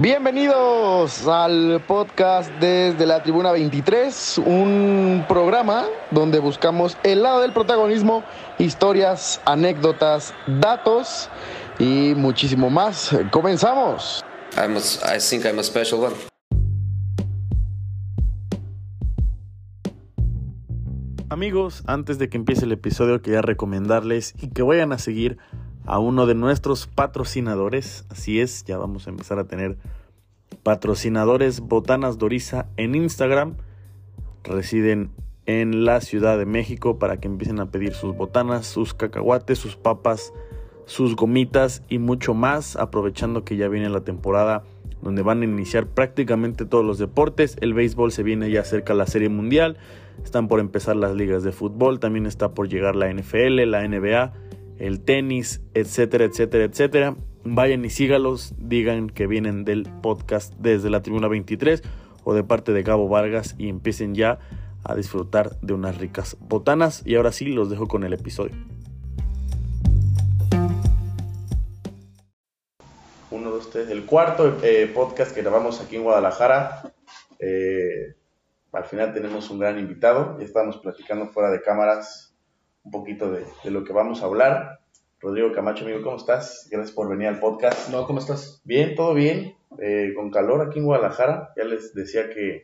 Bienvenidos al podcast desde la Tribuna 23, un programa donde buscamos el lado del protagonismo, historias, anécdotas, datos y muchísimo más. Comenzamos. I'm a, I think I'm a special one. Amigos, antes de que empiece el episodio quería recomendarles y que vayan a seguir a uno de nuestros patrocinadores. Así es, ya vamos a empezar a tener patrocinadores Botanas Doriza en Instagram. Residen en la Ciudad de México para que empiecen a pedir sus botanas, sus cacahuates, sus papas, sus gomitas y mucho más, aprovechando que ya viene la temporada donde van a iniciar prácticamente todos los deportes. El béisbol se viene ya cerca la Serie Mundial, están por empezar las ligas de fútbol, también está por llegar la NFL, la NBA, el tenis, etcétera, etcétera, etcétera. Vayan y sígalos, digan que vienen del podcast desde la Tribuna 23 o de parte de Gabo Vargas y empiecen ya a disfrutar de unas ricas botanas. Y ahora sí, los dejo con el episodio. Uno de ustedes, el cuarto eh, podcast que grabamos aquí en Guadalajara. Eh, al final tenemos un gran invitado. Ya estamos platicando fuera de cámaras un poquito de, de lo que vamos a hablar. Rodrigo Camacho, amigo, ¿cómo estás? Gracias por venir al podcast. No, ¿cómo estás? Bien, todo bien. Eh, con calor aquí en Guadalajara. Ya les decía que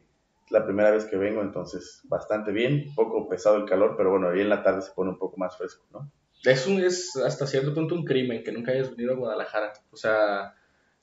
es la primera vez que vengo, entonces bastante bien. Un poco pesado el calor, pero bueno, ahí en la tarde se pone un poco más fresco, ¿no? Es, un, es hasta cierto punto un crimen que nunca hayas venido a Guadalajara. O sea,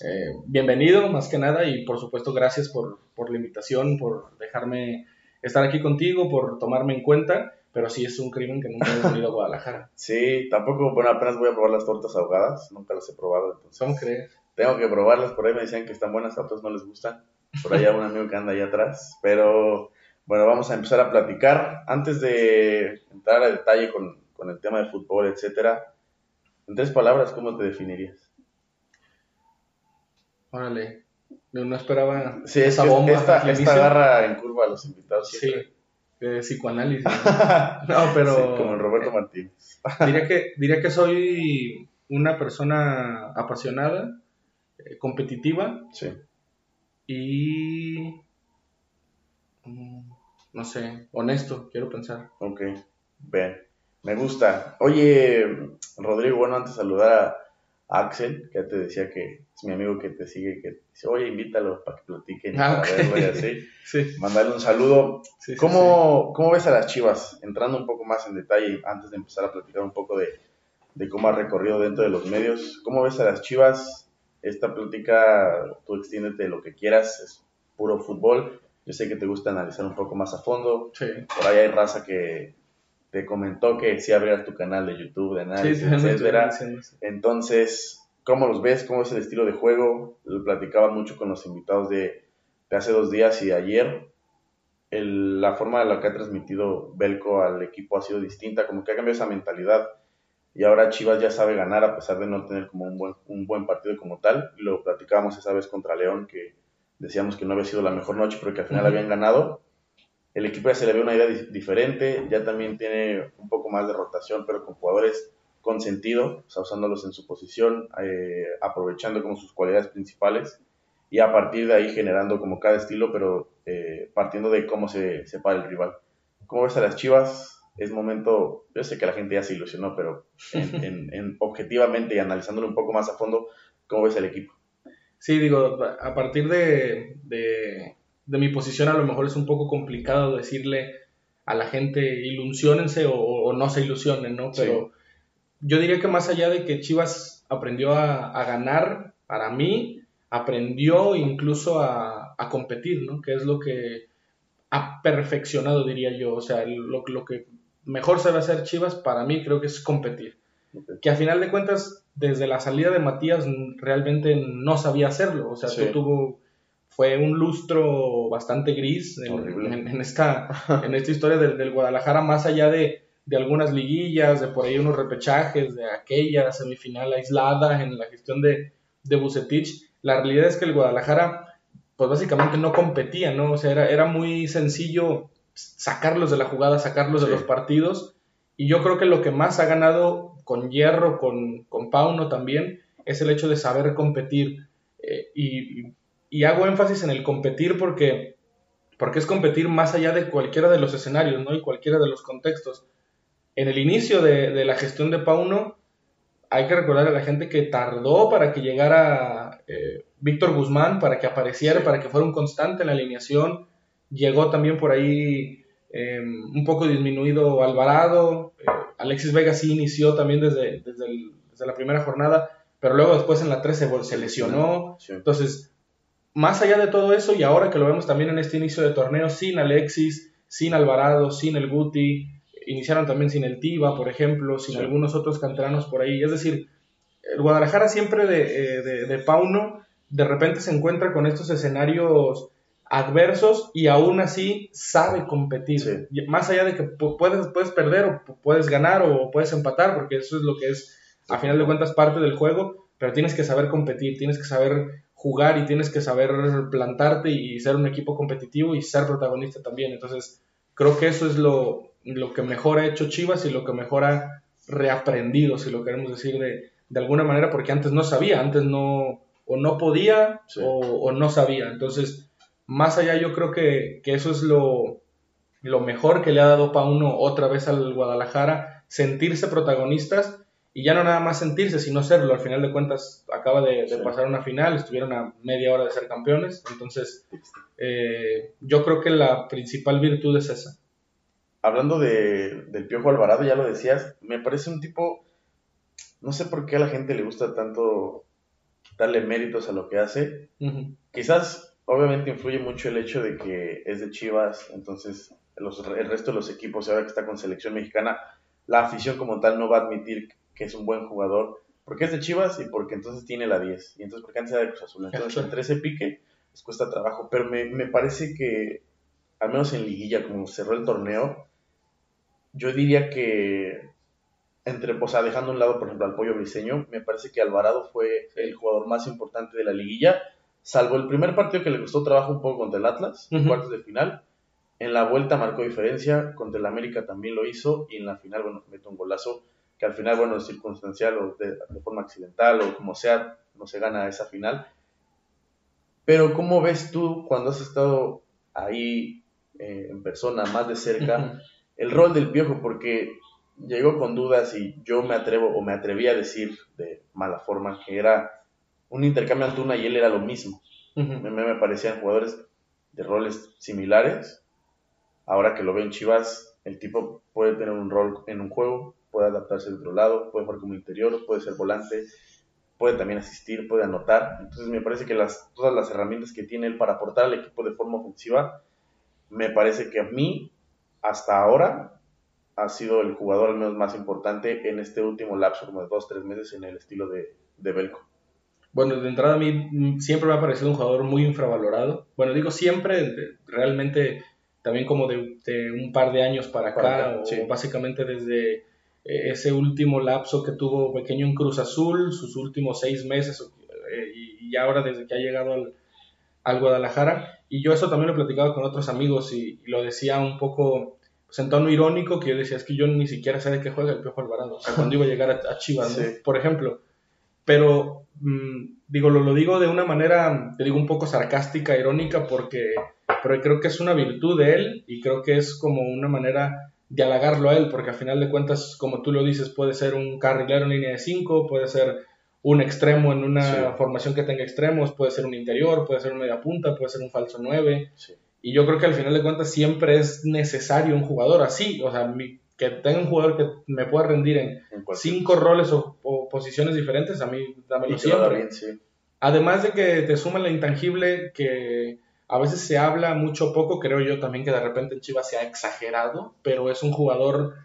eh, bienvenido más que nada y por supuesto gracias por, por la invitación, por dejarme estar aquí contigo, por tomarme en cuenta. Pero sí es un crimen que nunca hayas venido a Guadalajara. Sí, tampoco, bueno, apenas voy a probar las tortas ahogadas, nunca las he probado, entonces ¿Cómo crees? tengo que probarlas, por ahí me decían que están buenas, a otros no les gustan, por ahí hay un amigo que anda ahí atrás, pero bueno, vamos a empezar a platicar. Antes de entrar a detalle con, con el tema de fútbol, etcétera, en tres palabras, ¿cómo te definirías? Órale. No, no esperaba Sí, es esa bomba. esta, esta agarra en curva a los invitados Sí. Eh, psicoanálisis. ¿no? No, pero Sí, como el Roberto Martínez. diría que diría que soy una persona apasionada, eh, competitiva Sí. y mm, no sé, honesto, quiero pensar. Ok, bien, me gusta. Oye, Rodrigo, bueno, antes de saludar a Axel, que ya te decía que es mi amigo que te sigue, que dice, oye, invítalo para que platiquen, Ah, para ok. verlo y así. Sí. Mandarle un saludo. sí, sí, ¿Cómo, ¿Cómo ves a las Chivas? Entrando un poco más en detalle, antes de empezar a platicar un poco de, de cómo ha recorrido dentro de los medios, ¿cómo ves a las Chivas? Esta plática, tú extiéndete lo que quieras, es puro fútbol. Yo sé que te gusta analizar un poco más a fondo, por ahí hay raza que te comentó que sí abrieras tu canal de YouTube de análisis, sí, etcétera. Entonces, ¿cómo los ves? ¿Cómo es el estilo de juego? Lo platicaba mucho con los invitados de, de hace dos días y de ayer. El- la forma en la que ha transmitido Belco al equipo ha sido distinta, como que ha cambiado esa mentalidad. Y ahora Chivas ya sabe ganar a pesar de no tener como un buen, un buen partido como tal. Lo platicábamos esa vez contra León, que decíamos que no había sido la mejor noche, pero que al final habían ganado. El equipo ya se le ve una idea di- diferente, ya también tiene un poco más de rotación, pero con jugadores con sentido, o sea, usándolos en su posición, eh, aprovechando como sus cualidades principales y a partir de ahí generando como cada estilo, pero eh, partiendo de cómo se, se para el rival. ¿Cómo ves a las Chivas? Es momento, yo sé que la gente ya se ilusionó, pero en, en- en- objetivamente y analizándolo un poco más a fondo, ¿cómo ves el equipo? Sí, digo, a partir de, de, de mi posición a lo mejor es un poco complicado decirle a la gente ilusionense o, o no se ilusionen, ¿no? Sí. Pero yo diría que más allá de que Chivas aprendió a, a ganar, para mí, aprendió incluso a, a competir, ¿no? Que es lo que ha perfeccionado, diría yo. O sea, lo, lo que mejor sabe hacer Chivas, para mí, creo que es competir que a final de cuentas, desde la salida de Matías realmente no sabía hacerlo. O sea, Sí. tú tuvo, fue un lustro bastante gris en, Horrible. en- en esta, en esta historia del, del Guadalajara, más allá de, de algunas liguillas, de por ahí unos repechajes, de aquella semifinal aislada en la gestión de, de Bucetich. La realidad es que el Guadalajara, pues básicamente no competía, ¿no? O sea, era, era muy sencillo sacarlos de la jugada, sacarlos Sí. de los partidos. Y yo creo que lo que más ha ganado con Hierro, con, con Pauno también, es el hecho de saber competir. Eh, y, y y hago énfasis en el competir porque, porque es competir más allá de cualquiera de los escenarios, ¿no? Y cualquiera de los contextos. En el inicio de, la gestión de Pauno, hay que recordar a la gente que tardó para que llegara eh, Víctor Guzmán, para que apareciera, para que fuera un constante en la alineación. Llegó también por ahí em, un poco disminuido Alvarado. Eh, Alexis Vega sí inició también desde, desde, la primera jornada, pero luego después en la 13 se lesionó. Entonces, más allá de todo eso, y ahora que lo vemos también en este inicio de torneo, sin Alexis, sin Alvarado, sin el Guti, iniciaron también sin el Tiva, por ejemplo, sin algunos otros canteranos por ahí. Es decir, el Guadalajara siempre eh, de, de, Pauno, de repente se encuentra con estos escenarios adversos y aún así sabe competir. Más allá de que puedes, puedes perder o puedes ganar o puedes empatar, porque eso es lo que es, a final de cuentas, parte del juego, pero tienes que saber competir, tienes que saber jugar y tienes que saber plantarte y ser un equipo competitivo y ser protagonista también. Entonces, creo que eso es lo, lo que mejor ha hecho Chivas y lo que mejor ha reaprendido, si lo queremos decir de, de alguna manera, porque antes no sabía, antes no, o no podía o, no sabía. Entonces, más allá yo creo que, que eso es lo, lo mejor que le ha dado Pauno otra vez al Guadalajara, sentirse protagonistas y ya no nada más sentirse, sino serlo. Al final de cuentas, acaba de, pasar una final, estuvieron a media hora de ser campeones. Entonces, eh, yo creo que la principal virtud es esa. Hablando de, del Piojo Alvarado, ya lo decías, me parece un tipo, no sé por qué a la gente le gusta tanto darle méritos a lo que hace. Quizás, obviamente, influye mucho el hecho de que es de Chivas, entonces los, el resto de los equipos, ahora que está con selección mexicana, la afición como tal no va a admitir que es un buen jugador, porque es de Chivas y porque entonces tiene la 10, y entonces porque antes era de Cruz Azul. Entonces, entre ese pique les cuesta trabajo, pero me, me parece que, al menos en liguilla, como cerró el torneo, yo diría que entre, o sea, dejando a un lado, por ejemplo, al Pollo Briseño, me parece que Alvarado fue el jugador más importante de la liguilla, salvo el primer partido que le costó trabajo un poco contra el Atlas, en cuartos de final. En la vuelta marcó diferencia, contra el América también lo hizo, y en la final, bueno, mete un golazo que al final, bueno, es circunstancial o de, forma accidental o como sea, no se gana esa final. Pero ¿cómo ves tú cuando has estado ahí eh, en persona, más de cerca, el rol del piojo? Porque llegó con dudas y yo me atrevo o me atreví a decir de mala forma que era un intercambio Antuna y él era lo mismo. me, me parecían jugadores de roles similares. Ahora que lo veo en Chivas, el tipo puede tener un rol en un juego, puede adaptarse de otro lado, puede jugar como interior, puede ser volante, puede también asistir, puede anotar. Entonces me parece que las, todas las herramientas que tiene él para aportar al equipo de forma ofensiva, me parece que a mí, hasta ahora, ha sido el jugador al menos más importante en este último lapso, como de dos, tres meses, en el estilo de, de Belco. Bueno, de entrada a mí siempre me ha parecido un jugador muy infravalorado. Bueno, digo siempre, realmente también como de, un par de años para acá, o básicamente desde ese último lapso que tuvo pequeño en Cruz Azul, sus últimos seis meses eh, y, ahora desde que ha llegado al, Guadalajara. Y yo eso también lo he platicado con otros amigos y, lo decía un poco pues, en tono irónico, que yo decía, es que yo ni siquiera sé de qué juega el Piojo Alvarado, o sea, cuando iba a llegar a, Chivas, por ejemplo. Pero, mm, digo, lo, lo digo de una manera, te digo, un poco sarcástica, irónica, porque pero creo que es una virtud de él y creo que es como una manera de halagarlo a él, porque al final de cuentas, como tú lo dices, puede ser un carrilero en línea de 5, puede ser un extremo en una formación que tenga extremos, puede ser un interior, puede ser un media punta, puede ser un falso 9. Y yo creo que al final de cuentas siempre es necesario un jugador así, o sea, que tenga un jugador que me pueda rendir en, cinco roles o, posiciones diferentes, a mí dámelo siempre. Además de que te suma la intangible que a veces se habla mucho poco, creo yo también que de repente en Chivas se ha exagerado, pero es un jugador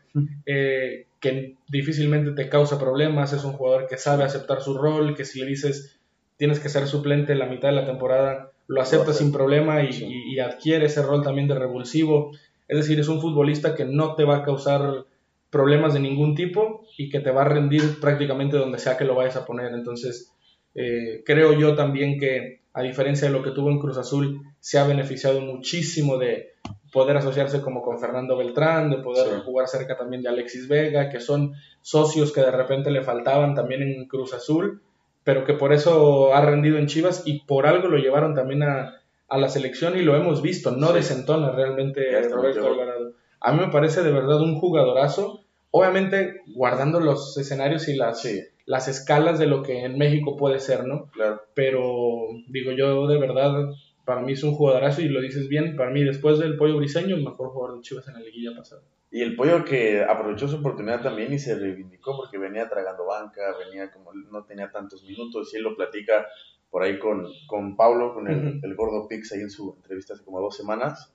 eh, que difícilmente te causa problemas, es un jugador que sabe aceptar su rol, que si le dices tienes que ser suplente la mitad de la temporada, lo acepta sin problema y, adquiere ese rol también de revulsivo. Es decir, es un futbolista que no te va a causar problemas de ningún tipo y que te va a rendir prácticamente donde sea que lo vayas a poner. Entonces, eh, creo yo también que a diferencia de lo que tuvo en Cruz Azul, se ha beneficiado muchísimo de poder asociarse como con Fernando Beltrán, de poder jugar cerca también de Alexis Vega, que son socios que de repente le faltaban también en Cruz Azul pero que por eso ha rendido en Chivas y por algo lo llevaron también a, a la selección y lo hemos visto, no desentona realmente Roberto Alvarado. A mí me parece de verdad un jugadorazo, obviamente guardando los escenarios y las, las escalas de lo que en México puede ser, ¿no? Claro. Pero digo yo de verdad, para mí es un jugadorazo y lo dices bien, para mí después del Pollo Briseño, el mejor jugador de Chivas en la liguilla pasada. Y el pollo que aprovechó su oportunidad también y se reivindicó porque venía tragando banca, venía como no tenía tantos minutos y él lo platica por ahí con, con Paulo, con el, el gordo Pix ahí en su entrevista hace como dos semanas,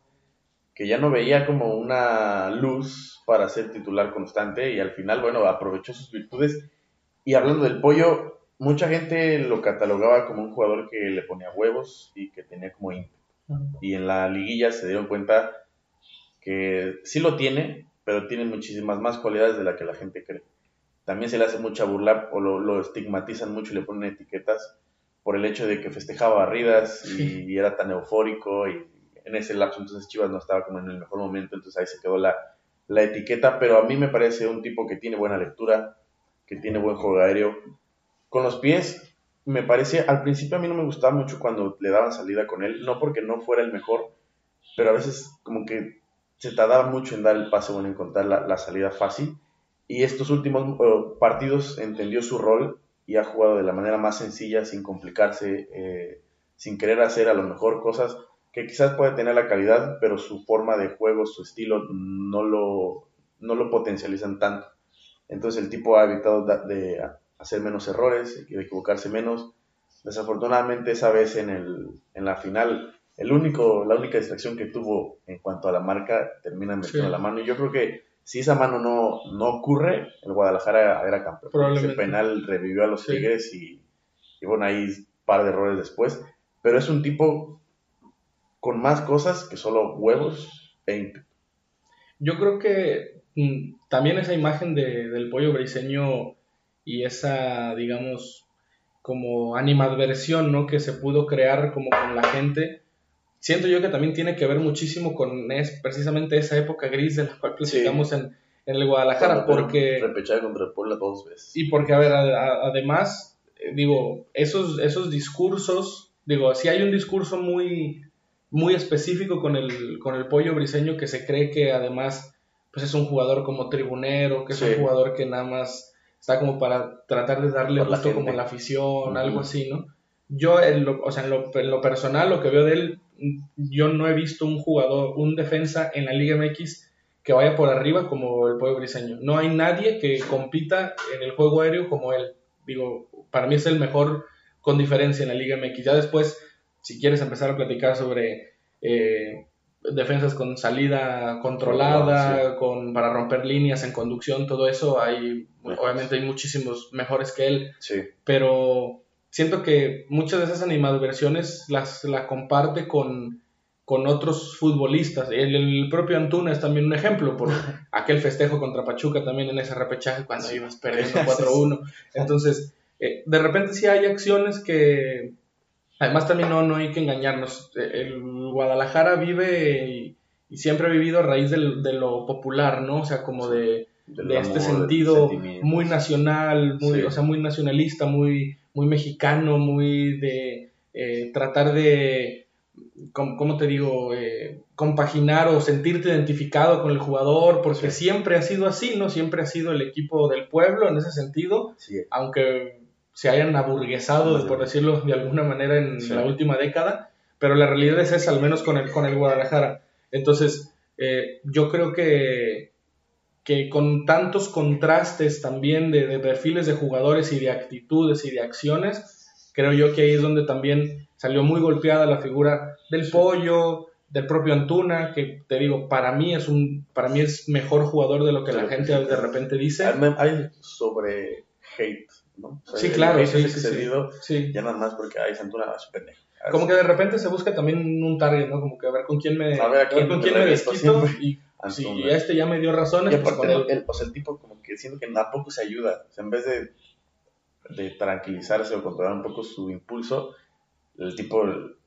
que ya no veía como una luz para ser titular constante y al final, bueno, aprovechó sus virtudes. Y hablando del pollo, mucha gente lo catalogaba como un jugador que le ponía huevos y que tenía como ímpetu. Y en la liguilla se dieron cuenta que sí lo tiene, pero tiene muchísimas más cualidades de la que la gente cree. También se le hace mucha burla o lo, lo estigmatizan mucho y le ponen etiquetas por el hecho de que festejaba barridas y, era tan eufórico y en ese lapso entonces Chivas no estaba como en el mejor momento, entonces ahí se quedó la, la etiqueta, pero a mí me parece un tipo que tiene buena lectura, que tiene buen juego aéreo. Con los pies, me parece, al principio a mí no me gustaba mucho cuando le daban salida con él, no porque no fuera el mejor, pero a veces como que se tardaba mucho en dar el pase, bueno, en encontrar la, salida fácil. Y estos últimos uh, partidos entendió su rol y ha jugado de la manera más sencilla, sin complicarse, eh, sin querer hacer a lo mejor cosas que quizás puede tener la calidad, pero su forma de juego, su estilo, no lo, no lo potencializan tanto. Entonces el tipo ha evitado de hacer menos errores, de equivocarse menos. Desafortunadamente esa vez en, el, en la final, el único, la única distracción que tuvo en cuanto a la marca termina metiendo la mano. Y yo creo que si esa mano no, no ocurre, el Guadalajara era campeón. Ese penal revivió a los Tigres y, y, bueno, ahí un par de errores después. Pero es un tipo con más cosas que solo huevos e ímpetu. Yo creo que también esa imagen de, del pollo briseño y esa, digamos, como animadversión, ¿no? Que se pudo crear como con la gente, siento yo que también tiene que ver muchísimo con es, precisamente esa época gris de la cual platicamos en, en, el Guadalajara, porque... Contra el Puebla dos veces. Y porque, a ver, además, eh, digo, esos, esos discursos, digo, si hay un discurso muy, muy específico con el, con el pollo briseño que se cree que además, pues es un jugador como tribunero, que es un jugador que nada más está como para tratar de darle gusto como la afición, algo así, ¿no? Yo, en lo, o sea, en lo, en lo, personal, lo que veo de él, yo no he visto un jugador, un defensa en la Liga MX que vaya por arriba como el Pollo Briseño. No hay nadie que compita en el juego aéreo como él. Digo, para mí es el mejor con diferencia en la Liga MX. Ya después, si quieres empezar a platicar sobre eh, defensas con salida controlada, con, para romper líneas en conducción, todo eso, hay, obviamente hay muchísimos mejores que él. Sí. Pero siento que muchas de esas animadversiones las la comparte con, con otros futbolistas. El, el, propio Antuna es también un ejemplo, por aquel festejo contra Pachuca también en ese repechaje cuando ibas perdiendo 4-1. Entonces, eh, de repente sí hay acciones que, además también no, no hay que engañarnos. El Guadalajara vive y, siempre ha vivido a raíz de lo popular, ¿no? O sea, como de, de este sentido muy nacional, muy, o sea, muy nacionalista, muy muy mexicano, muy de eh, tratar de, ¿cómo, te digo?, eh, compaginar o sentirte identificado con el jugador, porque siempre ha sido así, ¿no? Siempre ha sido el equipo del pueblo en ese sentido, aunque se hayan aburguesado, por decirlo de alguna manera, en la última década, pero la realidad es esa, al menos con el, con el Guadalajara. Entonces, eh, yo creo que que con tantos contrastes también de, perfiles de jugadores y de actitudes y de acciones, creo yo que ahí es donde también salió muy golpeada la figura del pollo, del propio Antuna, que te digo, para mí es un, para mí es mejor jugador de lo que la gente de repente dice. Hay sobre hate, ¿no? sí, claro, sí, sí, Ya nada más porque hay Antuna es pendejo. Como que de repente se busca también un target, ¿no? Como que a ver con quién me, a ver, con quién me desquito y Sí, y este ya me dio razones. Y pues, el, o sea, el tipo como que siento que tampoco se ayuda. O sea, en vez de, de tranquilizarse o controlar un poco su impulso, el tipo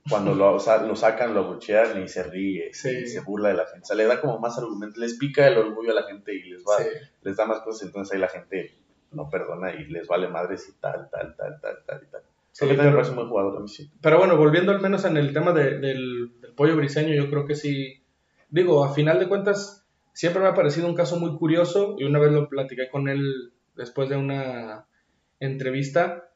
cuando lo, o sea, lo sacan, lo abuchean y se ríe, y se burla de la gente. O sea, le da como más argumentos, les pica el orgullo a la gente y les va, les da más cosas, entonces ahí la gente no perdona y les vale madres y tal, tal, tal, tal, tal y tal. Sí, que también pero- me parece un buen jugador a mí sí. Pero bueno, volviendo al menos en el tema de- del, del pollo briseño, yo creo que sí. Digo, a final de cuentas, siempre me ha parecido un caso muy curioso y una vez lo platiqué con él después de una entrevista.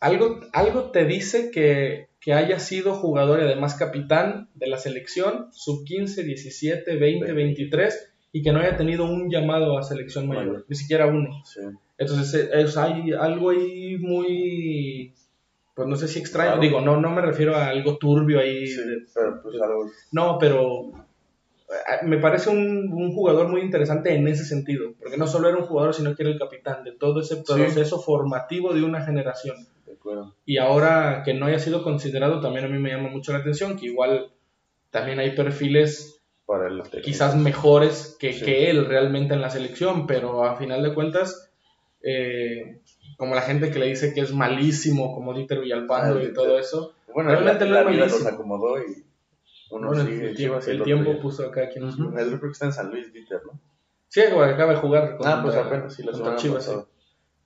Algo, algo te dice que, que haya sido jugador y además capitán de la selección sub 15, 17, 20, 23 y que no haya tenido un llamado a selección mayor, Mayor. ni siquiera uno. Sí. Entonces, eh, es, hay algo ahí muy, pues no sé si extraño, Claro. digo, no, no me refiero a algo turbio ahí, Sí, de- pero pues algo... no, pero eh, me parece un, un jugador muy interesante en ese sentido, porque no solo era un jugador, sino que era el capitán de todo ese proceso formativo de una generación. De. Y ahora que no haya sido considerado, también a mí me llama mucho la atención, que igual también hay perfiles Para el quizás mejores que, Sí. que él realmente en la selección, pero a final de cuentas, eh, como la gente que le dice que es malísimo, como Dieter Villalpando Ah, y todo eso, Bueno, realmente la, no la es vida los acomodó y uno bueno, sigue el, tiempo, el otro tiempo puso acá quien nos Ujú, El creo que está en San Luis, Dieter, ¿no? Sí, güey, acaba de jugar contra, Ah, pues apenas, sí, la Chivas.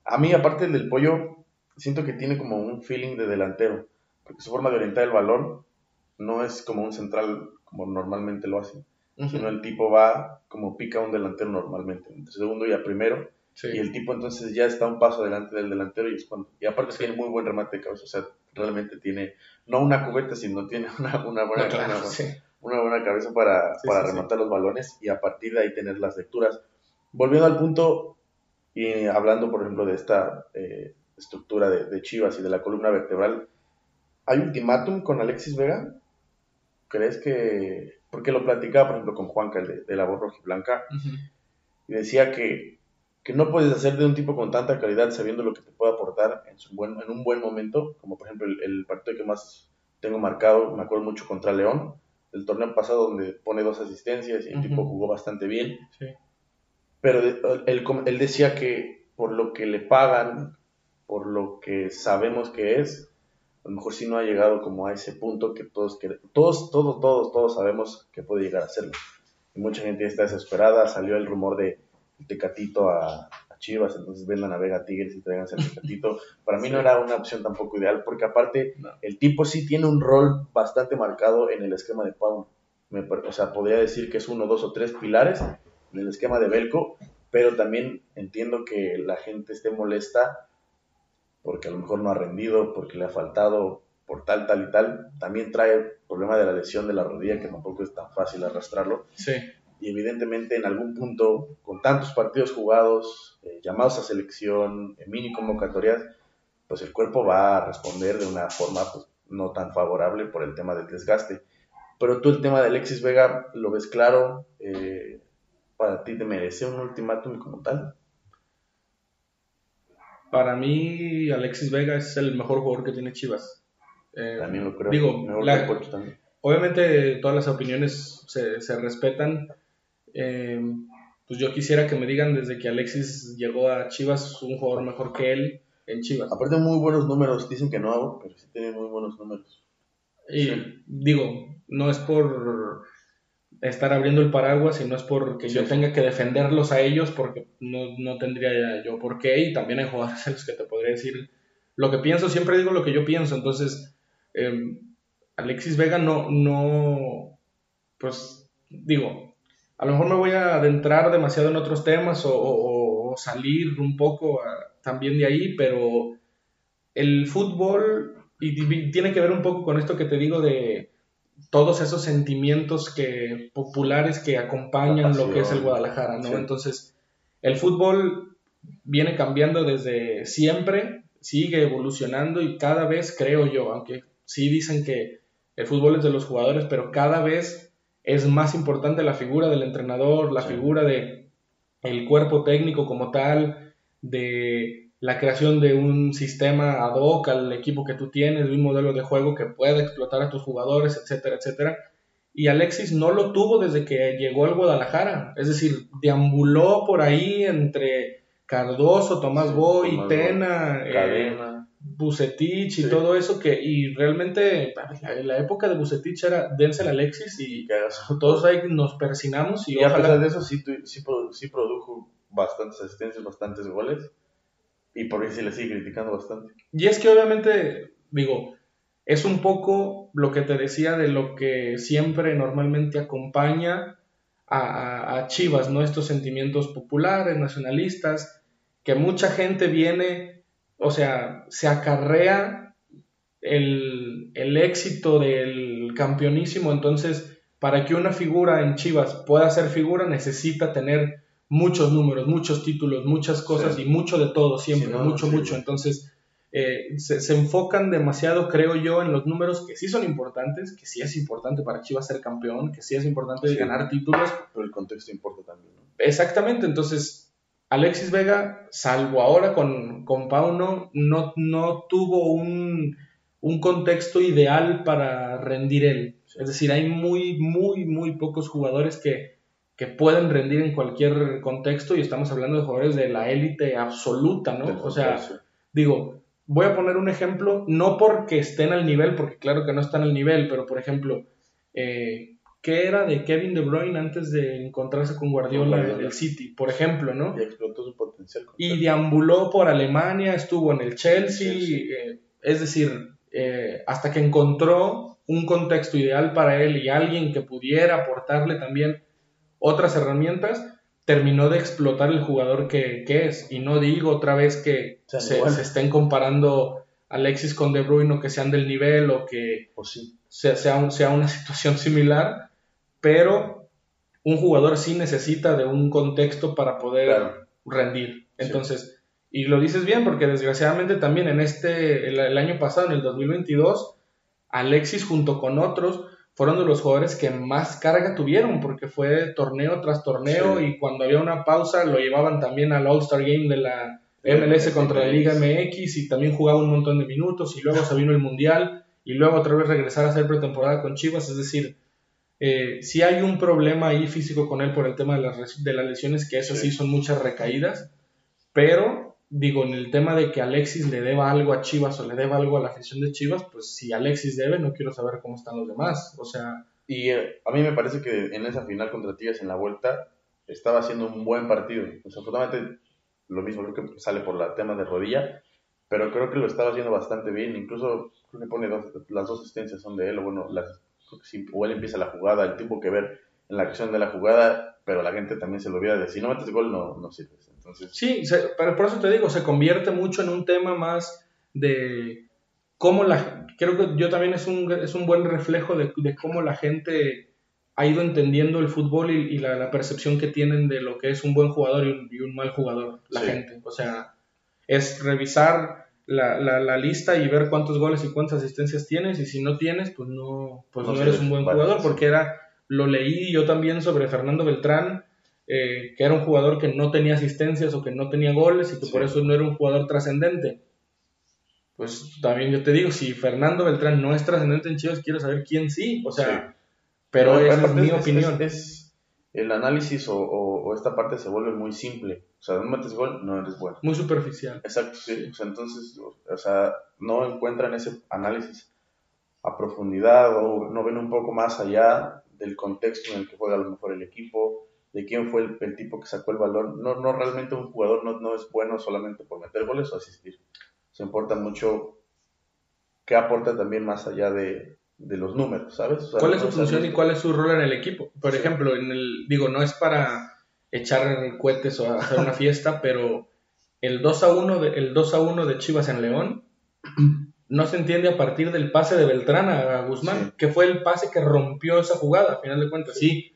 A mí, aparte del pollo, siento que tiene como un feeling de delantero, porque su forma de orientar el balón no es como un central como normalmente lo hace, sino el tipo va como pica un delantero normalmente, entre segundo y a primero, sí. y el tipo entonces ya está un paso delante del delantero y es cuando, y aparte Sí. tiene muy buen remate de cabeza, o sea, realmente tiene, no una cubeta, sino tiene una, una buena, No, claro, una- sí. una buena cabeza para, para rematar los balones y a partir de ahí tener las lecturas. Volviendo al punto y hablando, por ejemplo, de esta eh, estructura de, de Chivas y de la columna vertebral, ¿hay ultimátum con Alexis Vega? ¿Crees que.? Porque lo platicaba, por ejemplo, con Juanca, el de, de la voz rojiblanca, Ujú. y decía que, que no puedes hacer de un tipo con tanta calidad sabiendo lo que te puede aportar en, su buen, en un buen momento, como por ejemplo el, el partido que más tengo marcado, me acuerdo mucho contra León, el torneo pasado donde pone dos asistencias y el Ujú. tipo jugó bastante bien, Sí. pero él, él decía que por lo que le pagan, por lo que sabemos que es, a lo mejor sí no ha llegado como a ese punto que todos, quere- todos, todos, todos, todos sabemos que puede llegar a serlo. Y mucha gente está desesperada, salió el rumor de Tecatito a, a Chivas, entonces vendan a Vega Tigres y tráiganse al Tecatito. Para mí no era una opción tampoco ideal, porque aparte No. el tipo sí tiene un rol bastante marcado en el esquema de Pau. Me o sea, podría decir que es uno, dos o tres pilares en el esquema de Belco, pero también entiendo que la gente esté molesta porque a lo mejor no ha rendido, porque le ha faltado, por tal, tal y tal. También trae el problema de la lesión de la rodilla, que tampoco es tan fácil arrastrarlo. Sí. Y evidentemente en algún punto, con tantos partidos jugados, eh, llamados a selección, mini convocatorias, pues el cuerpo va a responder de una forma pues, no tan favorable por el tema del desgaste. Pero tú el tema de Alexis Vega lo ves claro, eh, para ti te merece un ultimátum como tal. Para mí, Alexis Vega es el mejor jugador que tiene Chivas. Eh, También lo creo. Digo, la- también. obviamente todas las opiniones se, se respetan. Eh, pues yo quisiera que me digan desde que Alexis llegó a Chivas un jugador mejor que él en Chivas. Aparte muy buenos números, dicen que no hago, pero sí tiene muy buenos números. Y Sí. digo, no es por estar abriendo el paraguas, sino es porque Sí, yo sí. tenga que defenderlos a ellos, porque no, no tendría yo por qué, y también hay jugadores en los que te podría decir lo que pienso, siempre digo lo que yo pienso, entonces eh, Alexis Vega no, no, pues digo, a lo mejor me voy a adentrar demasiado en otros temas o, o- o salir un poco a- también de ahí, pero el fútbol, y, y tiene que ver un poco con esto que te digo de todos esos sentimientos que populares que acompañan lo que es el. Guadalajara, ¿no? Sí. Entonces, el fútbol viene cambiando desde siempre, sigue evolucionando y cada vez creo yo, aunque sí dicen que el fútbol es de los jugadores, pero cada vez es más importante la figura del entrenador, la Sí. figura de el cuerpo técnico como tal, de la creación de un sistema ad hoc al equipo que tú tienes, de un modelo de juego que pueda explotar a tus jugadores, etcétera, etcétera. Y Alexis no lo tuvo desde que llegó al Guadalajara. Es decir, deambuló por ahí entre Cardoso, Tomás Boy, Tomás Boy, Tena, eh. Bucetich y Sí. todo eso que y realmente la, la época de Bucetich era Denzel Alexis y todos ahí nos persinamos y, Y a pesar de eso sí, sí, sí produjo bastantes asistencias, bastantes goles. Y por eso se le sigue criticando bastante. Y es que obviamente, digo, es un poco lo que te decía de lo que siempre normalmente acompaña a, a Chivas, ¿no? Estos sentimientos populares, nacionalistas, que mucha gente viene, o sea, se acarrea el, el éxito del campeonísimo, entonces para que una figura en Chivas pueda ser figura necesita tener muchos números, muchos títulos, muchas cosas Sí. y mucho de todo siempre, Sí, no, mucho, sí, mucho. Entonces, eh, se, se enfocan demasiado, creo yo, en los números que sí son importantes, que sí es importante para Chivas ser campeón, que sí es importante ganar títulos. Pero el contexto importa también, ¿no? Exactamente, entonces Alexis Vega, salvo ahora con, con Pauno, no, no tuvo un, un contexto ideal para rendir él. Es decir, hay muy, muy, muy pocos jugadores que, que pueden rendir en cualquier contexto y estamos hablando de jugadores de la élite absoluta, ¿no? O sea, digo, voy a poner un ejemplo, no porque estén al nivel, porque claro que no están al nivel, pero por ejemplo, eh, ¿qué era de Kevin De Bruyne antes de encontrarse con Guardiola Guardiola. en el City? Por ejemplo, ¿no? Y explotó su potencial. Y deambuló por Alemania, estuvo en el Chelsea, Chelsea. eh, es decir, eh, hasta que encontró un contexto ideal para él y alguien que pudiera aportarle también otras herramientas, terminó de explotar el jugador que, que es. Y no digo otra vez que se, estén comparando Alexis con De Bruyne o que sean del nivel o que O sí. sea, sea, un- sea una situación similar, pero un jugador sí necesita de un contexto para poder Claro. rendir. Entonces, y lo dices bien porque desgraciadamente también en este, el, el año pasado, en el 2022, Alexis junto con otros fueron de los jugadores que más carga tuvieron porque fue torneo tras torneo Sí. y cuando había una pausa lo llevaban también al All-Star Game de la MLS contra la Liga MX y también jugaba un montón de minutos y luego se vino el Mundial y luego otra vez regresar a hacer pretemporada con Chivas, es decir, eh, sí hay un problema ahí físico con él por el tema de las, de las lesiones, que eso. Sí. son muchas recaídas, pero digo, en el tema de que Alexis le deba algo a Chivas o le deba algo a la afición de Chivas, pues si Alexis debe, no quiero saber cómo están los demás, o sea, Y eh, a mí me parece que en esa final contra Tigres en la vuelta estaba haciendo un buen partido. Desafortunadamente, lo mismo, creo que sale por el tema de rodilla, pero creo que lo estaba haciendo bastante bien. Incluso creo que pone dos, las dos asistencias son de él, o bueno, las, sí, o él empieza la jugada, el tiempo que ver en la acción de la jugada, pero la gente también se lo olvida de si no metes gol no, no sirves. Entonces, Sí, se- pero por eso te digo, se convierte mucho en un tema más de cómo la... Creo que yo también es un, es un buen reflejo de, de cómo la gente ha ido entendiendo el fútbol y, y la, la percepción que tienen de lo que es un buen jugador y un, y un mal jugador, la Sí. gente. O sea, es revisar la, la- la lista y ver cuántos goles y cuántas asistencias tienes y si no tienes, pues no, pues No no, eres un buen jugador porque era, lo leí yo también sobre Fernando Beltrán, eh, que era un jugador que no tenía asistencias o que no tenía goles y que Sí. por eso no era un jugador trascendente. Pues también yo te digo, si Fernando Beltrán no es trascendente en Chivas, quiero saber quién sí. O sea, pero No, esa es mi es- opinión. es- el análisis o, o- o esta parte se vuelve muy simple. O sea, no metes gol, no eres bueno. Muy superficial. Exacto, sí. O sea, entonces, o sea, no encuentran ese análisis a profundidad o no ven un poco más allá del contexto en el que juega a lo mejor el equipo, de quién fue el, el tipo que sacó el balón. No, no realmente un jugador no, no es bueno solamente por meter goles o asistir. Se importa mucho qué aporta también más allá de, de los números, ¿sabes? O sea, ¿Cuál es su función y cuál es su rol en el equipo? Por Sí. ejemplo, en el, digo, no es para echar cohetes o hacer una fiesta, pero el 2 a 1 de, el 2 a 1 de Chivas en León no se entiende a partir del pase de Beltrán a Guzmán, Sí. que fue el pase que rompió esa jugada, a final de cuentas. Sí,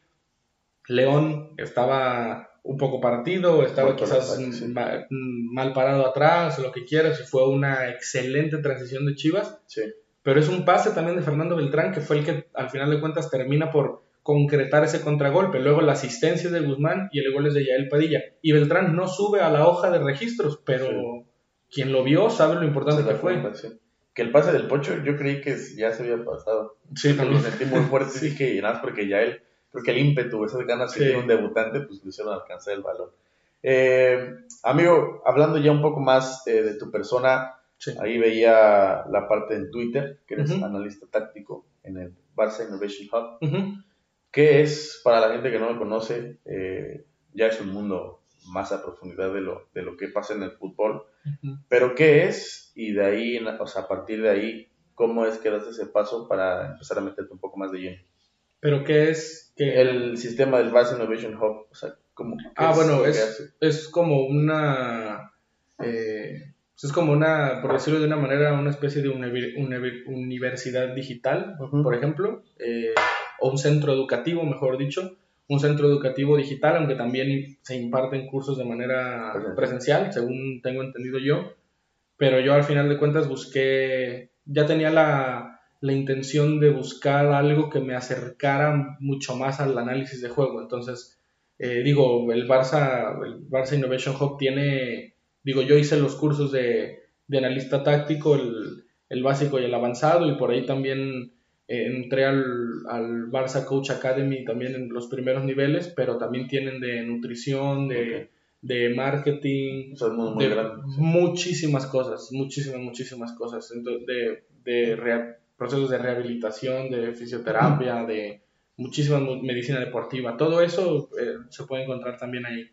León estaba un poco partido, estaba quizás sí. mal parado atrás, lo que quieras, y fue una excelente transición de Chivas Sí, pero es un pase también de Fernando Beltrán que fue el que al final de cuentas termina por concretar ese contragolpe. Luego la asistencia de Guzmán y el gol es de Yael Padilla. Y Beltrán no sube a la hoja de registros, pero Sí. quien lo vio sabe lo importante que fue. cuenta, sí. Que el pase del Pocho yo creí que ya se había pasado. Sí, Lo también. sentí muy fuerte, Sí. que nada más porque ya él, creo que el ímpetu, esas ganas que Sí. tiene un debutante, pues le hicieron alcanzar el balón. Eh, amigo, hablando ya un poco más eh, de tu persona, Sí. ahí veía la parte en Twitter, que eres Ujú. analista táctico en el Barça Innovation Hub, Ujú. que es, para la gente que no lo conoce, eh, ya es un mundo más a profundidad de lo, de lo que pasa en el fútbol. Pero ¿qué es? Y de ahí, o sea, a partir de ahí, ¿cómo es que das ese paso para empezar a meterte un poco más de lleno? ¿Pero qué es? Que... El sistema del Base Innovation Hub, o sea, ¿cómo, Ah, bueno, es, es, como una... Eh, es como una, por decirlo de una manera, una especie de universidad digital, por ejemplo, eh, o un centro educativo, mejor dicho, un centro educativo digital, aunque también se imparten cursos de manera presencial, según tengo entendido yo, pero yo al final de cuentas busqué, ya tenía la, la intención de buscar algo que me acercara mucho más al análisis de juego, entonces, eh, digo, el Barça, el Barça Innovation Hub tiene digo, yo hice los cursos de, analista táctico, el, básico y el avanzado, y por ahí también eh, entré al, al, Barça Coach Academy también en los primeros niveles, pero también tienen de nutrición, de, marketing, de muchísimas cosas, muchísimas, muchísimas cosas, de, de procesos de rehabilitación, de fisioterapia, de muchísima medicina deportiva, todo eso eh, se puede encontrar también ahí.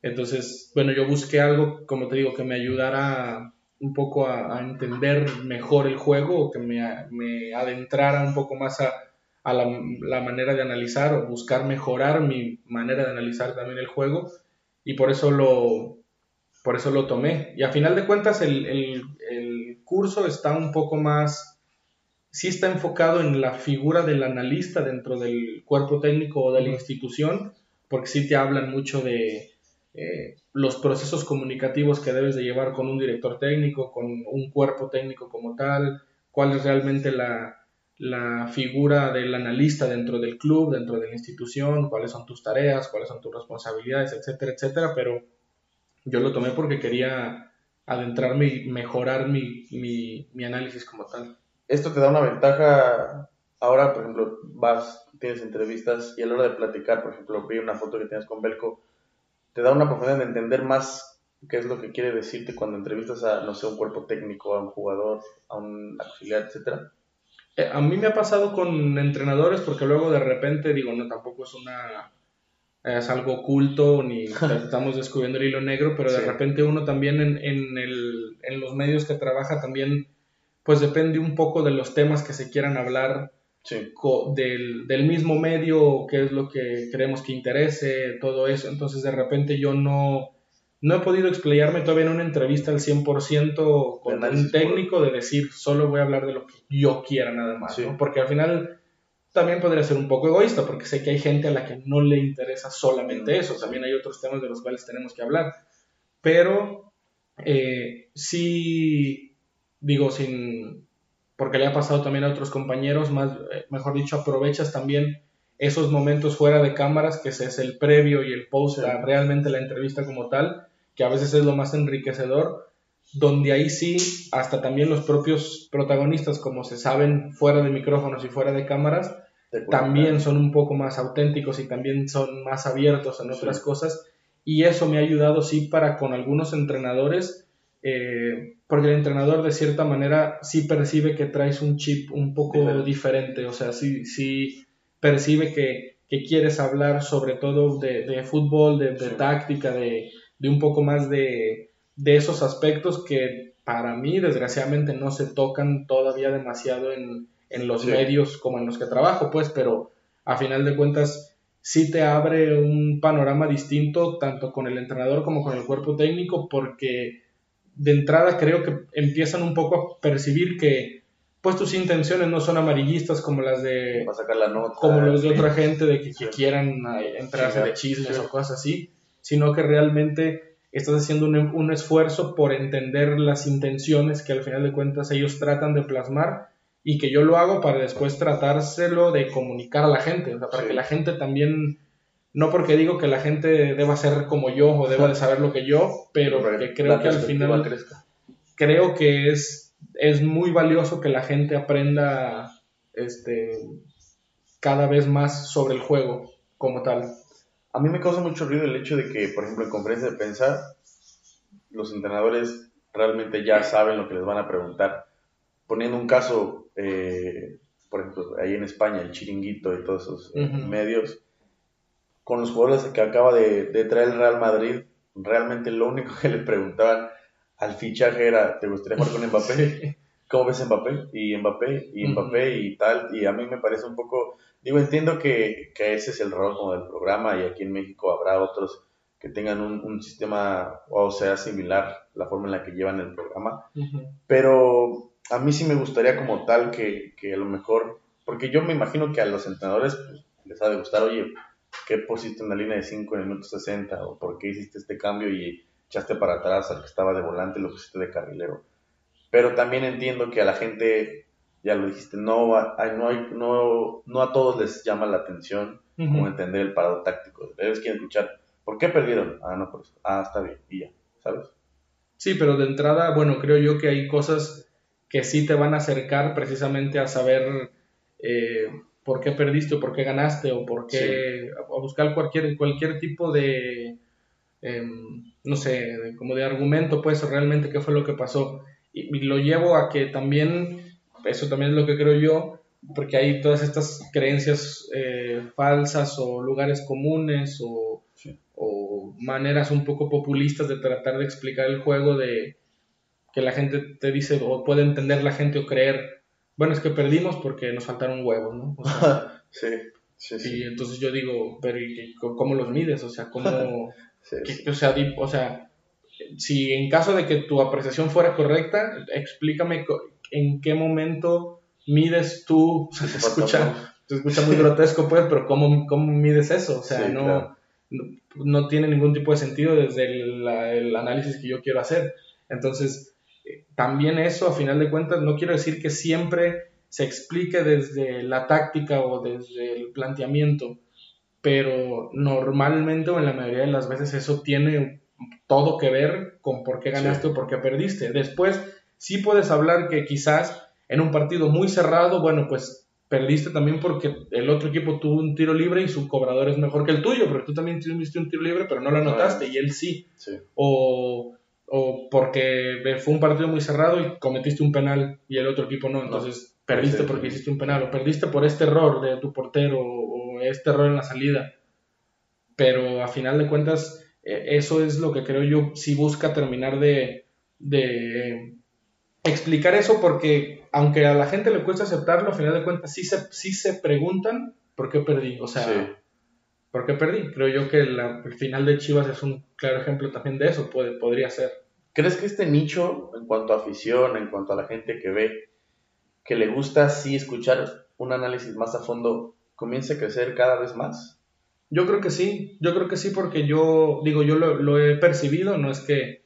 Entonces, bueno, yo busqué algo, como te digo, que me ayudara un poco a, entender mejor el juego que me, adentrara un poco más a, la, manera de analizar o buscar mejorar mi manera de analizar también el juego y por eso lo, por eso lo tomé. Y a final de cuentas el curso está un poco más, sí está enfocado en la figura del analista dentro del cuerpo técnico o de la institución, porque sí te hablan mucho de eh, los procesos comunicativos que debes de llevar con un director técnico, con un cuerpo técnico como tal, cuál es realmente la, figura del analista dentro del club, dentro de la institución, cuáles son tus tareas, cuáles son tus responsabilidades, etcétera, etcétera, pero yo lo tomé porque quería adentrarme y mejorar mi, mi análisis como tal. Esto te da una ventaja ahora, por ejemplo, vas, tienes entrevistas y a la hora de platicar, por ejemplo, vi una foto que tienes con Belco, te da una oportunidad de entender más qué es lo que quiere decirte cuando entrevistas a, no sé, un cuerpo técnico, a un jugador, a un auxiliar, etcétera? Eh, a mí me ha pasado con entrenadores porque luego de repente digo, no, tampoco es una es algo oculto ni estamos descubriendo el hilo negro, pero de repente uno también en, en, el, en los medios que trabaja también, pues depende un poco de los temas que se quieran hablar del, del, mismo medio, qué es lo que creemos que interese, todo eso. Entonces, de repente yo no, no he podido explayarme todavía en una entrevista al 100% con un técnico de decir, solo voy a hablar de lo que yo quiera nada más, Porque al final también podría ser un poco egoísta, porque sé que hay gente a la que no le interesa solamente eso, también hay otros temas de los cuales tenemos que hablar. Pero eh, sí, digo, sin, porque le ha pasado también a otros compañeros, más, eh, mejor dicho, aprovechas también esos momentos fuera de cámaras, que es el previo y el post, realmente la entrevista como tal, que a veces es lo más enriquecedor, donde ahí sí, hasta también los propios protagonistas, como se saben fuera de micrófonos y fuera de cámaras, también son un poco más auténticos y también son más abiertos en otras cosas. Y eso me ha ayudado, sí, para con algunos entrenadores eh, porque el entrenador de cierta manera sí percibe que traes un chip un poco diferente, o sea, sí, sí percibe que, quieres hablar sobre todo de, fútbol, de, táctica, de, un poco más de, esos aspectos que para mí desgraciadamente no se tocan todavía demasiado en, los medios como en los que trabajo, pues, pero a final de cuentas sí te abre un panorama distinto tanto con el entrenador como con el cuerpo técnico porque de entrada creo que empiezan un poco a percibir que pues tus intenciones no son amarillistas como las de sacar la nota, como los de otra gente de que, quieran eh, entrarse de chismes o cosas así, sino que realmente estás haciendo un, un, esfuerzo por entender las intenciones que al final de cuentas ellos tratan de plasmar y que yo lo hago para después tratárselo de comunicar a la gente, o sea, para que la gente también no porque digo que la gente deba ser como yo o deba de saber lo que yo, pero que creo que al final creo que es, es muy valioso que la gente aprenda este, cada vez más sobre el juego como tal. A mí me causa mucho ruido el hecho de que, por ejemplo, en conferencia de prensa, los entrenadores realmente ya saben lo que les van a preguntar. Poniendo un caso, eh, por ejemplo, ahí en España, el chiringuito y todos esos medios, con los jugadores que acaba de, traer el Real Madrid, realmente lo único que le preguntaban al fichaje era, ¿te gustaría jugar con Mbappé? ¿Cómo ves Mbappé? Y Mbappé, y Mbappé, y tal. Y a mí me parece un poco, digo, entiendo que, que ese es el rol como del programa y aquí en México habrá otros que tengan un, un, sistema o sea similar la forma en la que llevan el programa. Pero a mí sí me gustaría como tal que, que, a lo mejor, porque yo me imagino que a los entrenadores pues, les ha de gustar, oye, ¿qué pusiste en la línea de 5 en el minuto 60? ¿O por qué hiciste este cambio y echaste para atrás al que estaba de volante y lo pusiste de carrilero? Pero también entiendo que a la gente, ya lo dijiste, no, hay, no, hay, no, no a todos les llama la atención como entender el parado táctico. Debes quieren escuchar ¿Por qué perdieron? Ah, no, pues, ah, está bien, y ya, ¿sabes? Sí, pero de entrada, bueno, creo yo que hay cosas que sí te van a acercar precisamente a saber eh, por qué perdiste o por qué ganaste o por qué, a, buscar cualquier, cualquier tipo de, em, no sé, como de argumento, pues realmente qué fue lo que pasó. Y, lo llevo a que también, eso también es lo que creo yo, porque hay todas estas creencias eh, falsas o lugares comunes o o maneras un poco populistas de tratar de explicar el juego de que la gente te dice o puede entender la gente o creer, bueno, es que perdimos porque nos faltaron huevos, ¿no? sí, sí, sí. Y entonces yo digo, pero ¿cómo los mides? O sea, ¿cómo... o, sea, o sea, si en caso de que tu apreciación fuera correcta, explícame en qué momento mides tú, se escucha, se escucha muy grotesco pues, pero ¿cómo, cómo mides eso? O sea, no no, tiene ningún tipo de sentido desde el, análisis que yo quiero hacer. Entonces, también eso, a final de cuentas, no quiero decir que siempre se explique desde la táctica o desde el planteamiento, pero normalmente o en la mayoría de las veces eso tiene todo que ver con por qué ganaste o por qué perdiste. Después, sí puedes hablar que quizás en un partido muy cerrado, bueno, pues perdiste también porque el otro equipo tuvo un tiro libre y su cobrador es mejor que el tuyo, pero tú también tuviste un tiro libre, pero no lo anotaste y él sí. O, o, porque fue un partido muy cerrado y cometiste un penal y el otro equipo no, entonces perdiste porque hiciste un penal, o perdiste por este error de tu portero o este error en la salida. Pero a final de cuentas, e, eso es lo que creo yo, si busca terminar de, de explicar eso porque aunque a la gente le cuesta aceptarlo, a final de cuentas sí se, sí se preguntan por qué perdí. O sea, ¿por qué perdí? Creo yo que el final de Chivas es un claro ejemplo también de eso, puede, podría ser. ¿Crees que este nicho, en cuanto a afición, en cuanto a la gente que ve, que le gusta así escuchar un análisis más a fondo, comience a crecer cada vez más? Yo creo que sí, yo creo que sí porque yo, digo, yo lo, lo he percibido, no es que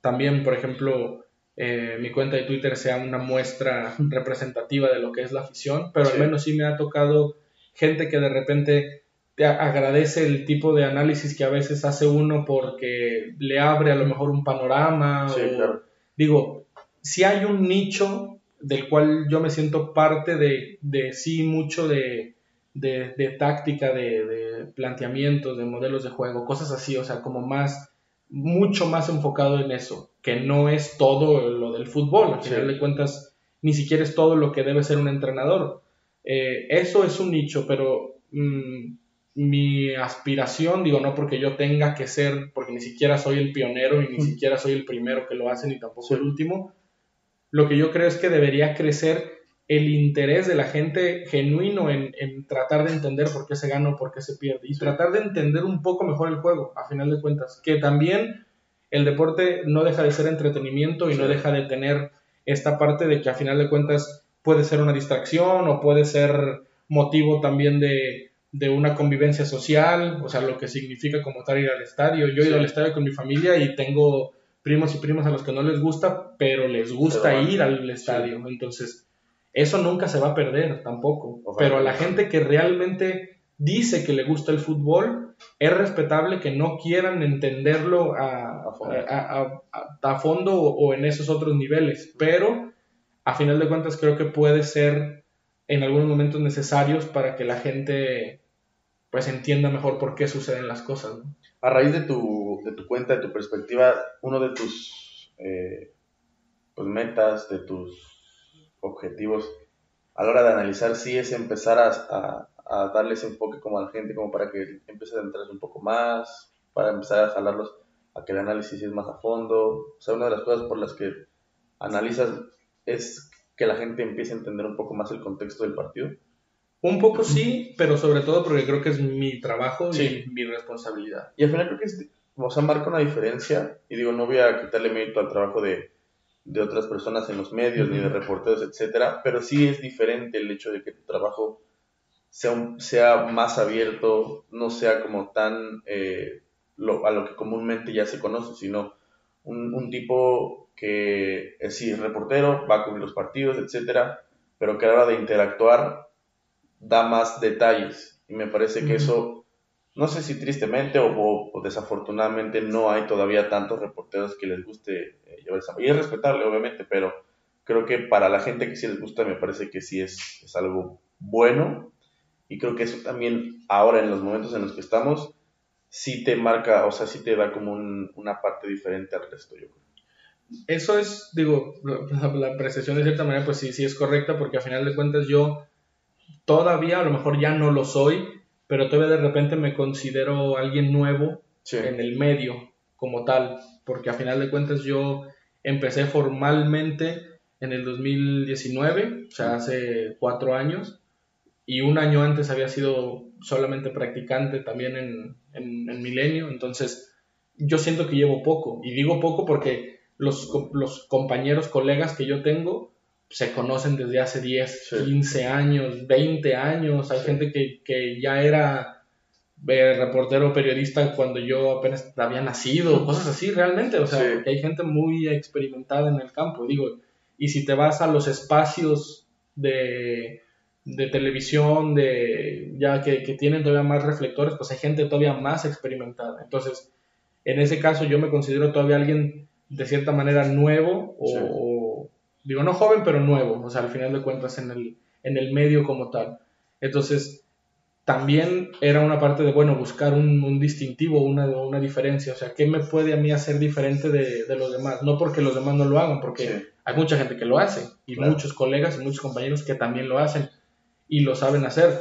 también, por ejemplo, eh, mi cuenta de Twitter sea una muestra representativa de lo que es la afición, pero al menos sí me ha tocado gente que de repente te agradece el tipo de análisis que a veces hace uno porque le abre a lo mejor un panorama. Digo, si hay un nicho del cual yo me siento parte de, de sí mucho de, de, táctica, de, de planteamientos, de modelos de juego, cosas así, o sea, como más, mucho más enfocado en eso que no es todo lo del fútbol, al final de cuentas ni siquiera es todo lo que debe ser un entrenador. Eh, eso es un nicho, pero mm, mi aspiración, digo, no porque yo tenga que ser, porque ni siquiera soy el pionero y ni siquiera soy el primero que lo hace, ni tampoco el último, lo que yo creo es que debería crecer el interés de la gente genuino en, en, tratar de entender por qué se gana o por qué se pierde y tratar de entender un poco mejor el juego, a final de cuentas, que también el deporte no deja de ser entretenimiento y no deja de tener esta parte de que a final de cuentas puede ser una distracción o puede ser motivo también de, una convivencia social, o sea, lo que significa como tal ir al estadio. Yo he ido al estadio con mi familia y tengo primos y primas a los que no les gusta, pero les gusta ir al estadio. Entonces, eso nunca se va a perder tampoco. Pero a la gente que realmente dice que le gusta el fútbol, es respetable que no quieran entenderlo a, a, fondo, o, en esos otros niveles, pero a final de cuentas creo que puede ser en algunos momentos necesarios para que la gente pues entienda mejor por qué suceden las cosas. A raíz de tu, de tu cuenta, de tu perspectiva, uno de tus eh, pues metas, de tus objetivos a la hora de analizar si es empezar a, a darle ese enfoque como a la gente, como para que empiece a entrar un poco más, para empezar a jalarlos a que el análisis es más a fondo. O sea, una de las cosas por las que analizas es que la gente empiece a entender un poco más el contexto del partido. Un poco sí, pero sobre todo porque creo que es mi trabajo y mi responsabilidad. Y al final creo que es, o sea, marca una diferencia, y digo, no voy a quitarle mérito al trabajo de, de otras personas en los medios, ni de reporteros, etcétera, pero sí es diferente el hecho de que tu trabajo sea, sea más abierto, no sea como tan eh, a lo que comúnmente ya se conoce, sino un, un tipo que es sí, reportero, va a cubrir los partidos, etcétera, pero que a la hora de interactuar da más detalles. Y me parece que eso, no sé si tristemente o, desafortunadamente no hay todavía tantos reporteros que les guste eh, llevar esa... Y es respetable, obviamente, pero creo que para la gente que sí les gusta, me parece que sí es, es algo bueno. Y creo que eso también ahora en los momentos en los que estamos, sí te marca, o sea, sí te da como una parte diferente al resto, yo creo. Eso es, digo, la apreciación de cierta manera, pues sí, sí es correcta, porque a final de cuentas yo todavía, a lo mejor ya no lo soy, pero todavía de repente me considero alguien nuevo en el medio como tal, porque a final de cuentas yo empecé formalmente en el 2019, o sea, hace cuatro años, y un año antes había sido solamente practicante también en, en, Milenio, entonces yo siento que llevo poco, y digo poco porque los, los compañeros, colegas que yo tengo, se conocen desde hace 10, 15 años, 20 años. Hay gente que, que, ya era eh, reportero periodista cuando yo apenas había nacido, cosas así realmente. O sea, que hay gente muy experimentada en el campo. Digo, y si te vas a los espacios de, de televisión, de ya que, que, tienen todavía más reflectores, pues hay gente todavía más experimentada. Entonces, en ese caso yo me considero todavía alguien de cierta manera nuevo o digo, no joven, pero nuevo, o sea, al final de cuentas en el, en el medio como tal. Entonces, también era una parte de, bueno, buscar un, distintivo, una, una diferencia, o sea, ¿qué me puede a mí hacer diferente de, los demás? No porque los demás no lo hagan, porque hay mucha gente que lo hace, y muchos colegas y muchos compañeros que también lo hacen y lo saben hacer.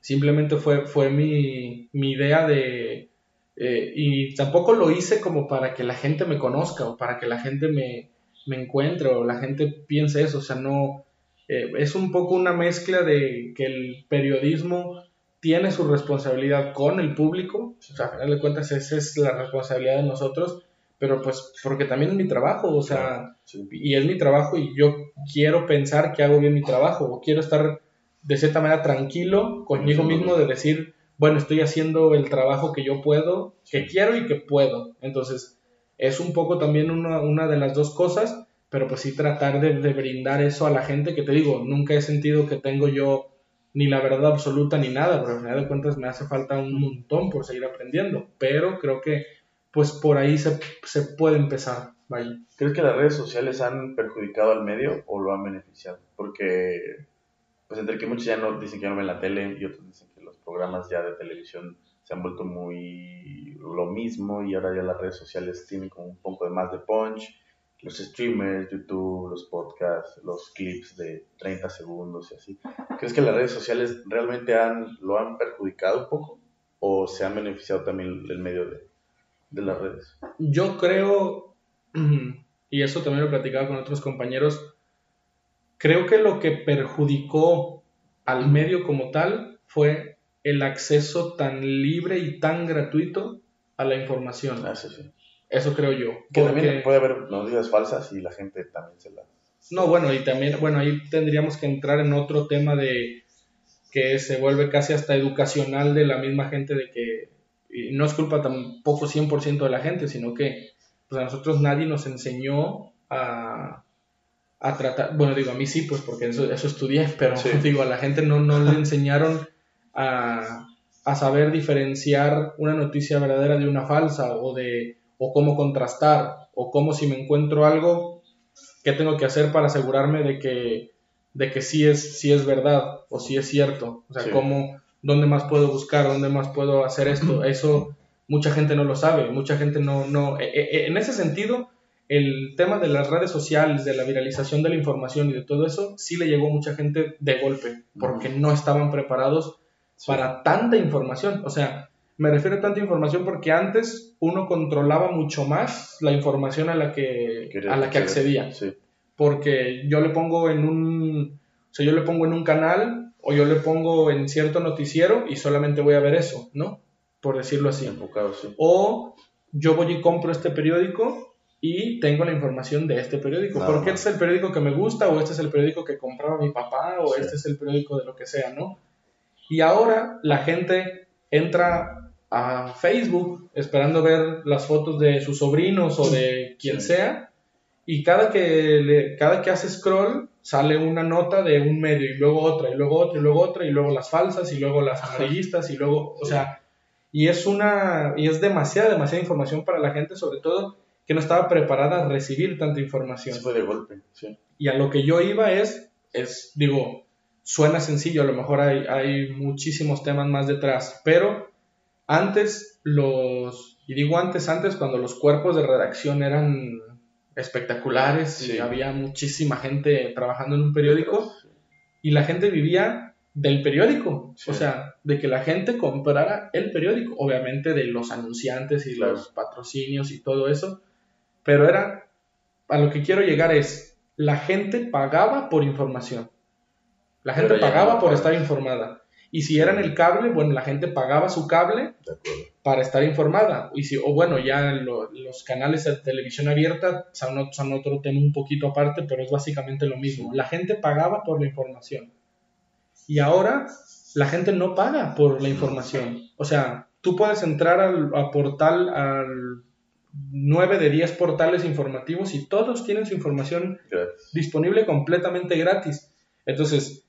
Simplemente fue, fue mi, idea de... Eh, y tampoco lo hice como para que la gente me conozca o para que la gente me, me encuentro, la gente piensa eso, o sea, no, eh, es un poco una mezcla de que el periodismo tiene su responsabilidad con el público, o sea, a final de cuentas esa es la responsabilidad de nosotros, pero pues porque también es mi trabajo, o sea, y es mi trabajo y yo quiero pensar que hago bien mi trabajo, o quiero estar de cierta manera tranquilo conmigo mismo de decir, bueno, estoy haciendo el trabajo que yo puedo, que quiero y que puedo, entonces es un poco también una, de las dos cosas, pero pues sí tratar de, brindar eso a la gente que te digo, nunca he sentido que tengo yo ni la verdad absoluta ni nada, pero al final de cuentas me hace falta un montón por seguir aprendiendo, pero creo que pues por ahí se, puede empezar. Vaya. ¿Crees que las redes sociales han perjudicado al medio o lo han beneficiado? Porque, pues entre que muchos ya no dicen que no ven la tele y otros dicen que los programas ya de televisión se han vuelto muy lo mismo y ahora ya las redes sociales tienen como un poco de más de punch. Los streamers, YouTube, los podcasts, los clips de 30 segundos y así. ¿Crees que las redes sociales realmente han, lo han perjudicado un poco o se han beneficiado también el medio de, de las redes? Yo creo, y eso también lo platicaba con otros compañeros, creo que lo que perjudicó al medio como tal fue el acceso tan libre y tan gratuito a la información. Ah, sí. Eso creo yo. Que también puede haber noticias falsas y la gente también se las... No, bueno, y también, bueno, ahí tendríamos que entrar en otro tema de que se vuelve casi hasta educacional de la misma gente de que y no es culpa tampoco 100% de la gente, sino que pues a nosotros nadie nos enseñó a, a tratar, bueno, digo, a mí sí, pues porque eso, eso estudié, pero digo, a la gente no, no le enseñaron a, saber diferenciar una noticia verdadera de una falsa o de o cómo contrastar o cómo si me encuentro algo qué tengo que hacer para asegurarme de que de que sí es sí es verdad o sí es cierto o sea cómo dónde más puedo buscar dónde más puedo hacer esto eso mucha gente no lo sabe mucha gente no no e, e, e, en ese sentido el tema de las redes sociales, de la viralización de la información y de todo eso, sí le llegó a mucha gente de golpe, porque no estaban preparados para tanta información. O sea, Me refiero a tanta información porque antes uno controlaba mucho más la información a la que, a la que accedía. Sí. Porque yo le pongo en un, o sea, yo le pongo en un canal o yo le pongo en cierto noticiero y solamente voy a ver eso, ¿no? Por decirlo así. Enfocado, sí. O yo voy y compro este periódico y tengo la información de este periódico. Nada porque más. este es el periódico que me gusta, o este es el periódico que compraba mi papá, o Sí. este es el periódico de lo que sea, ¿no? Y ahora la gente entra a Facebook esperando ver las fotos de sus sobrinos o de quien sea, y cada que, le- cada que hace scroll sale una nota de un medio, y luego otra, y luego otra, y luego otra, y luego las falsas, y luego las amarillistas, y luego, o sea, y es una, y es demasiada, demasiada información para la gente, sobre todo que no estaba preparada a recibir tanta información. Sí fue de golpe, sí. Y a lo que yo iba es, es, digo, suena sencillo, a lo mejor hay, hay muchísimos temas más detrás, pero antes los, y digo antes, antes cuando los cuerpos de redacción eran espectaculares y había muchísima gente trabajando en un periódico y la gente vivía del periódico, Sí. o sea, de que la gente comprara el periódico, obviamente de los anunciantes y los patrocinios y todo eso, pero era, a lo que quiero llegar es, la gente pagaba por información, la gente no pagaba por estar informada, y si era en el cable, bueno, la gente pagaba su cable para estar informada. Y si, o bueno, ya lo- los canales de televisión abierta son, son otro tema un poquito aparte, pero es básicamente lo mismo. La gente pagaba por la información. Y ahora la gente no paga por la información. O sea, tú puedes entrar al a portal, al 9 de 10 portales informativos y todos tienen su información disponible completamente gratis. Entonces,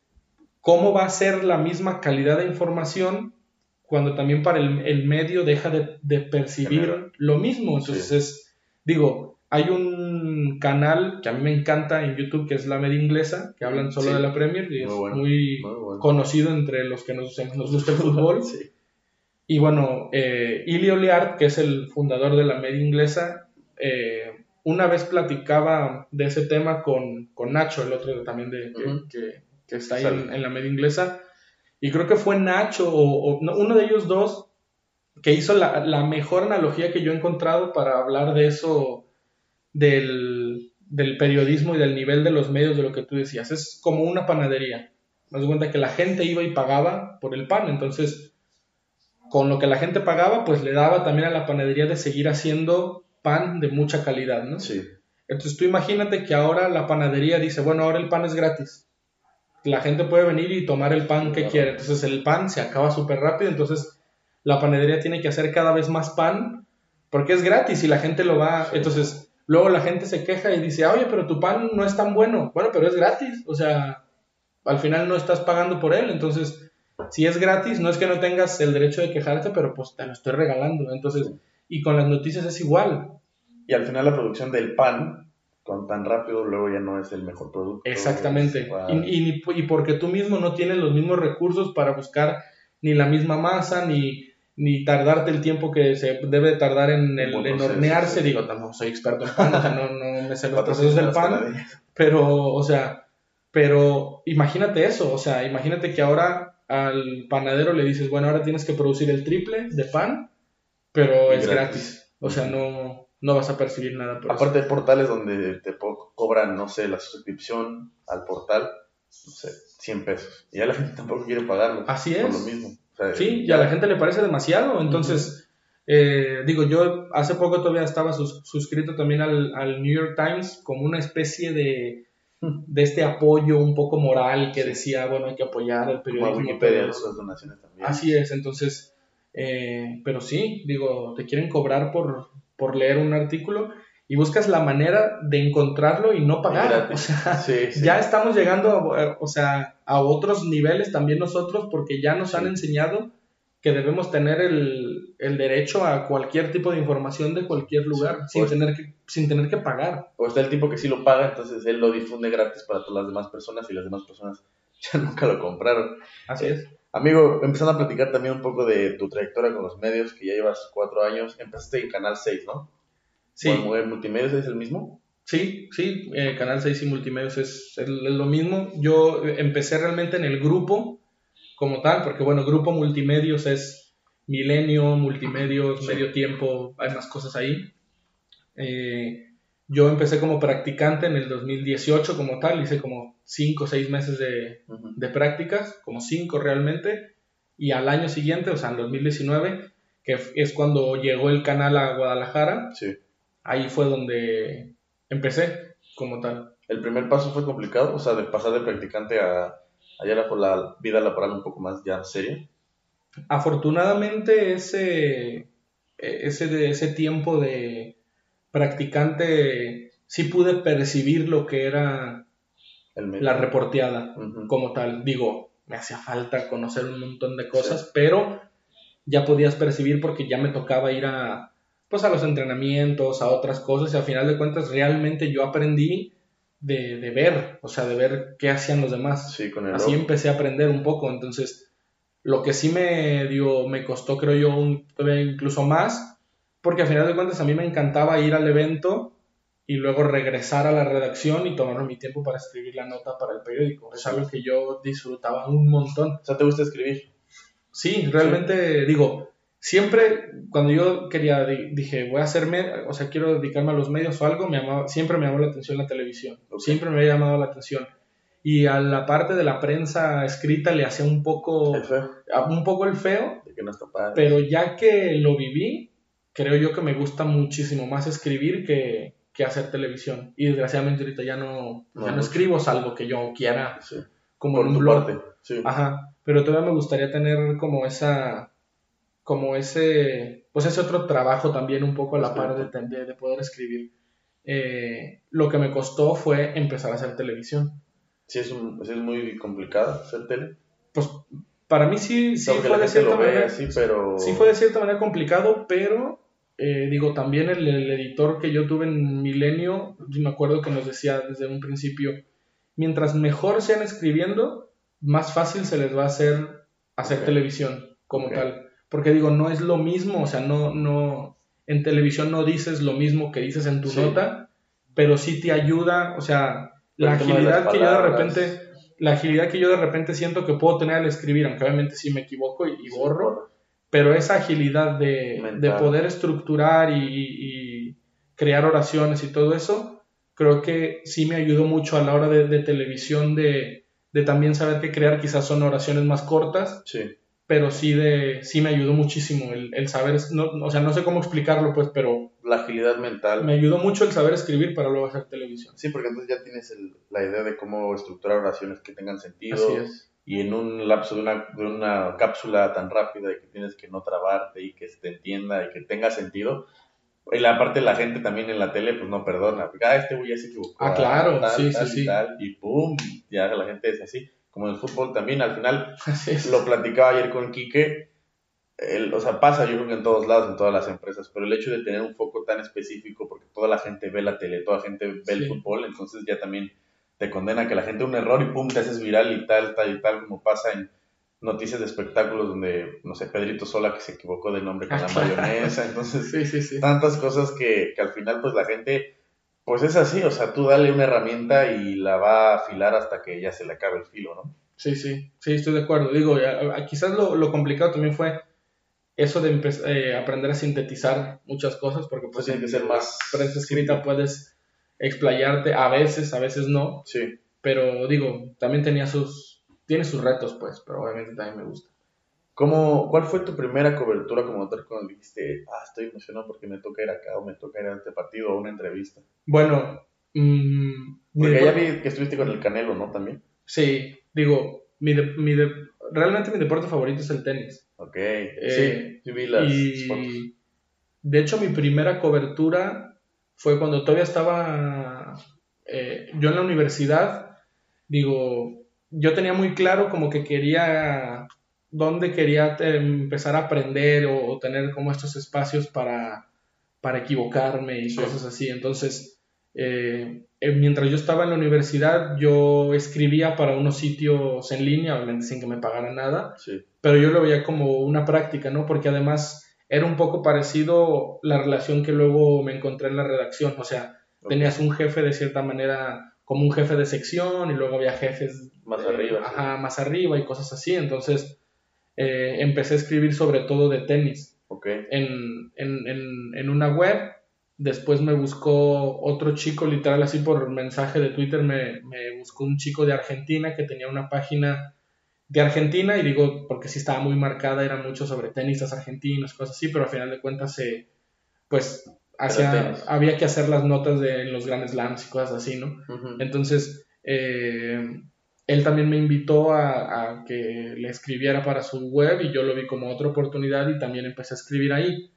¿cómo va a ser la misma calidad de información cuando también para el, el medio deja de, de percibir lo mismo? Entonces, Sí. es, digo, hay un canal que a mí me encanta en YouTube que es La Media Inglesa, que hablan solo Sí. de la Premier y Muy es bueno, muy bueno. conocido entre los que nos, nos gusta el fútbol. Sí. Y bueno, eh, Liard, que es el fundador de la media inglesa, eh, una vez platicaba de ese tema con, con Nacho, el otro también de, que está ahí en, en la media inglesa. Y creo que fue Nacho o, o no, uno de ellos dos que hizo la, la mejor analogía que yo he encontrado para hablar de eso, del, del periodismo y del nivel de los medios, de lo que tú decías. Es como una panadería. Me das cuenta que la gente iba y pagaba por el pan, entonces con lo que la gente pagaba, pues le daba también a la panadería de seguir haciendo pan de mucha calidad, ¿no? Sí. Entonces tú imagínate que ahora la panadería dice, bueno, ahora el pan es gratis. La gente puede venir y tomar el pan que quiere. Entonces el pan se acaba súper rápido, entonces la panadería tiene que hacer cada vez más pan porque es gratis y la gente lo va... Entonces luego la gente se queja y dice, oye, pero tu pan no es tan bueno. Bueno, pero es gratis. O sea, al final no estás pagando por él. Entonces, si es gratis, no es que no tengas el derecho de quejarte, pero pues te lo estoy regalando. Entonces, y con las noticias es igual. Y al final la producción del pan, con tan rápido, luego ya no es el mejor producto. Exactamente. Va- Y, y, y porque tú mismo no tienes los mismos recursos para buscar ni la misma masa, ni, ni tardarte el tiempo que se debe de tardar en, el, en hornearse. sí. Digo, tampoco soy experto en pan, o sea, no, no me sé los procesos del pan, pero, o sea, pero imagínate eso, o sea, imagínate que ahora al panadero le dices, bueno, ahora tienes que producir el triple de pan, pero Y es gratis. gratis. O sea, no, no vas a percibir nada por eso. Aparte hay portales donde te cobran, no sé, la suscripción al portal, no sé, 100 pesos. Y ya la gente tampoco quiere pagarlo. Así Por es. lo mismo. O sea, Sí, y a la gente le parece demasiado. Entonces, eh, digo, yo hace poco todavía estaba sus- suscrito también al, al New York Times como una especie de, de este apoyo un poco moral que Sí. decía, bueno, hay que apoyar el Como a periodismo. Wikipedia, esas donaciones también. Así es, entonces, eh, pero sí, digo, te quieren cobrar por, por leer un artículo y buscas la manera de encontrarlo y no pagar. O sea, Sí, sí. ya estamos llegando, a, o sea, a otros niveles también nosotros porque ya nos han enseñado que debemos tener el, el derecho a cualquier tipo de información de cualquier lugar Sí, sin, tener que, sin tener que pagar. O está el tipo que sí lo paga, entonces él lo difunde gratis para todas las demás personas y las demás personas ya nunca lo compraron. Así es. Amigo, empezando a platicar también un poco de tu trayectoria con los medios, que ya llevas cuatro años. Empezaste en Canal 6, ¿no? Sí. ¿O en Multimedios es el mismo? Sí, sí, eh, Canal 6 y Multimedios es, es lo mismo. Yo eh, empecé realmente en el grupo como tal, porque bueno, Grupo Multimedios es Milenio, Multimedios, Medio Tiempo, hay más cosas ahí. Eh, yo empecé como practicante en el 2018 como tal, hice como 5 o 6 meses de, prácticas, como 5 realmente, y al año siguiente, o sea, en 2019, que es cuando llegó el canal a Guadalajara, Sí. ahí fue donde empecé como tal. El primer paso fue complicado, o sea, de pasar de practicante a, a ya la, la vida laboral un poco más ya seria. Afortunadamente ese, ese, de- ese tiempo de practicante sí pude percibir lo que era la reporteada como tal. Digo, me hacía falta conocer un montón de cosas, pero ya podías percibir porque ya me tocaba ir a pues a los entrenamientos, a otras cosas y al final de cuentas realmente yo aprendí de, de ver, o sea, de ver qué hacían los demás. Sí, con el Así empecé a aprender un poco, entonces lo que sí me dio, me costó creo yo un, incluso más, porque al final de cuentas a mí me encantaba ir al evento y luego regresar a la redacción y tomarme mi tiempo para escribir la nota para el periódico. Es algo que yo disfrutaba un montón. O sea, ¿te gusta escribir? Sí, realmente digo, siempre cuando yo quería, di- dije, voy a hacerme, o sea, quiero dedicarme a los medios o algo, me siempre me llamó la atención la televisión, siempre me había llamado la atención. Y a la parte de la prensa escrita le hacía un poco, El feo. un poco el feo, De que no está padre. pero ya que lo viví, creo yo que me gusta muchísimo más escribir que, que hacer televisión. Y desgraciadamente ahorita ya no, No ya no escribo, salvo que yo quiera, Sí. como Por en un blog. parte. Sí. Ajá, pero todavía me gustaría tener como esa, como ese, pues ese otro trabajo también un poco a la Sí. par de, de, de poder escribir. Eh, lo que me costó fue empezar a hacer televisión. Sí, es, un- es muy complicado hacer tele. Pues para mí sí, sí fue de cierta manera, pero... sí fue de cierta manera complicado, pero eh, digo, también el, el editor que yo tuve en Milenio, me acuerdo que nos decía desde un principio, mientras mejor sean escribiendo, más fácil se les va a hacer hacer televisión como tal. Porque digo, no es lo mismo, o sea, no, no, en televisión no dices lo mismo que dices en tu Sí. nota, pero sí te ayuda, o sea, Pero la agilidad que yo de repente, la agilidad que yo de repente siento que puedo tener al escribir, aunque obviamente sí me equivoco y, y borro, pero esa agilidad de, de poder estructurar y, y- y crear oraciones y todo eso, creo que sí me ayudó mucho a la hora de, de televisión de, de también saber que crear quizás son oraciones más cortas, Sí. pero sí, de, sí me ayudó muchísimo el, el saber, no, o sea, no sé cómo explicarlo pues, pero La agilidad mental. me ayudó mucho el saber escribir para luego hacer televisión. Sí, porque entonces ya tienes el- la idea de cómo estructurar oraciones que tengan sentido. Así es. Y en un lapso de una, de una cápsula tan rápida y que tienes que no trabarte y que se te entienda y que tenga sentido. Y la parte de la gente también en la tele, pues no perdona. Ah, este güey ya se equivocó. Ah, claro, tal, sí, tal sí, y sí. tal, y pum, ya la gente es así. Como en el fútbol también, al final lo platicaba ayer con Quique, el- o sea, pasa yo creo que en todos lados, en todas las empresas, pero el hecho de tener un foco tan específico, porque toda la gente ve la tele, toda la gente ve el Sí. fútbol, entonces ya también te condena que la gente un error y pum, te haces viral y tal, tal y tal, como pasa en noticias de espectáculos donde, no sé, Pedrito Sola que se equivocó de nombre con la mayonesa, entonces Sí, sí, sí. tantas cosas que, que al final pues la gente, pues es así, o sea, tú dale una herramienta y la va a afilar hasta que ya se le acabe el filo, ¿no? Sí, sí, sí, estoy de acuerdo. Digo, quizás lo, lo complicado también fue eso de eh, aprender a sintetizar muchas cosas, porque pues tiene que ser más prensa escrita puedes explayarte, a veces, a veces no, Sí. pero digo, también tenía sus, tiene sus retos, pues, pero obviamente también me gusta. ¿Cómo, ¿Cuál fue tu primera cobertura como tal cuando dijiste, ah, estoy emocionado porque me toca ir acá o me toca ir a este partido o una entrevista? Bueno, mm, mi Porque ya vi que estuviste con el Canelo, ¿no? También. sí, digo, mi de- mi de- realmente mi deporte favorito es el tenis. Ok. Eh, sí, sí vi las fotos. Y de hecho mi primera cobertura fue cuando todavía estaba eh, yo en la universidad. Digo, yo tenía muy claro como que quería, dónde quería empezar a aprender o, o tener como estos espacios para, para equivocarme y cosas así. Entonces, eh, eh, mientras yo estaba en la universidad, yo escribía para unos sitios en línea, obviamente sin que me pagaran nada Sí. pero yo lo veía como una práctica, ¿no? Porque además era un poco parecido la relación que luego me encontré en la redacción, o sea, tenías un jefe de cierta manera como un jefe de sección y luego había jefes Más eh, arriba. sí. ajá, más arriba y cosas así, entonces eh, empecé a escribir sobre todo de tenis en, en, en, en una web. Después me buscó otro chico, literal, así por mensaje de Twitter, me, me buscó un chico de Argentina que tenía una página de Argentina, y digo, porque sí estaba muy marcada, era mucho sobre tenistas argentinos, cosas así, pero al final de cuentas, se, pues, hacía- tenis. había que hacer las notas de en los Grand Slams y cosas así, ¿no? Entonces, eh, él también me invitó a, a que le escribiera para su web y yo lo vi como otra oportunidad y también empecé a escribir ahí.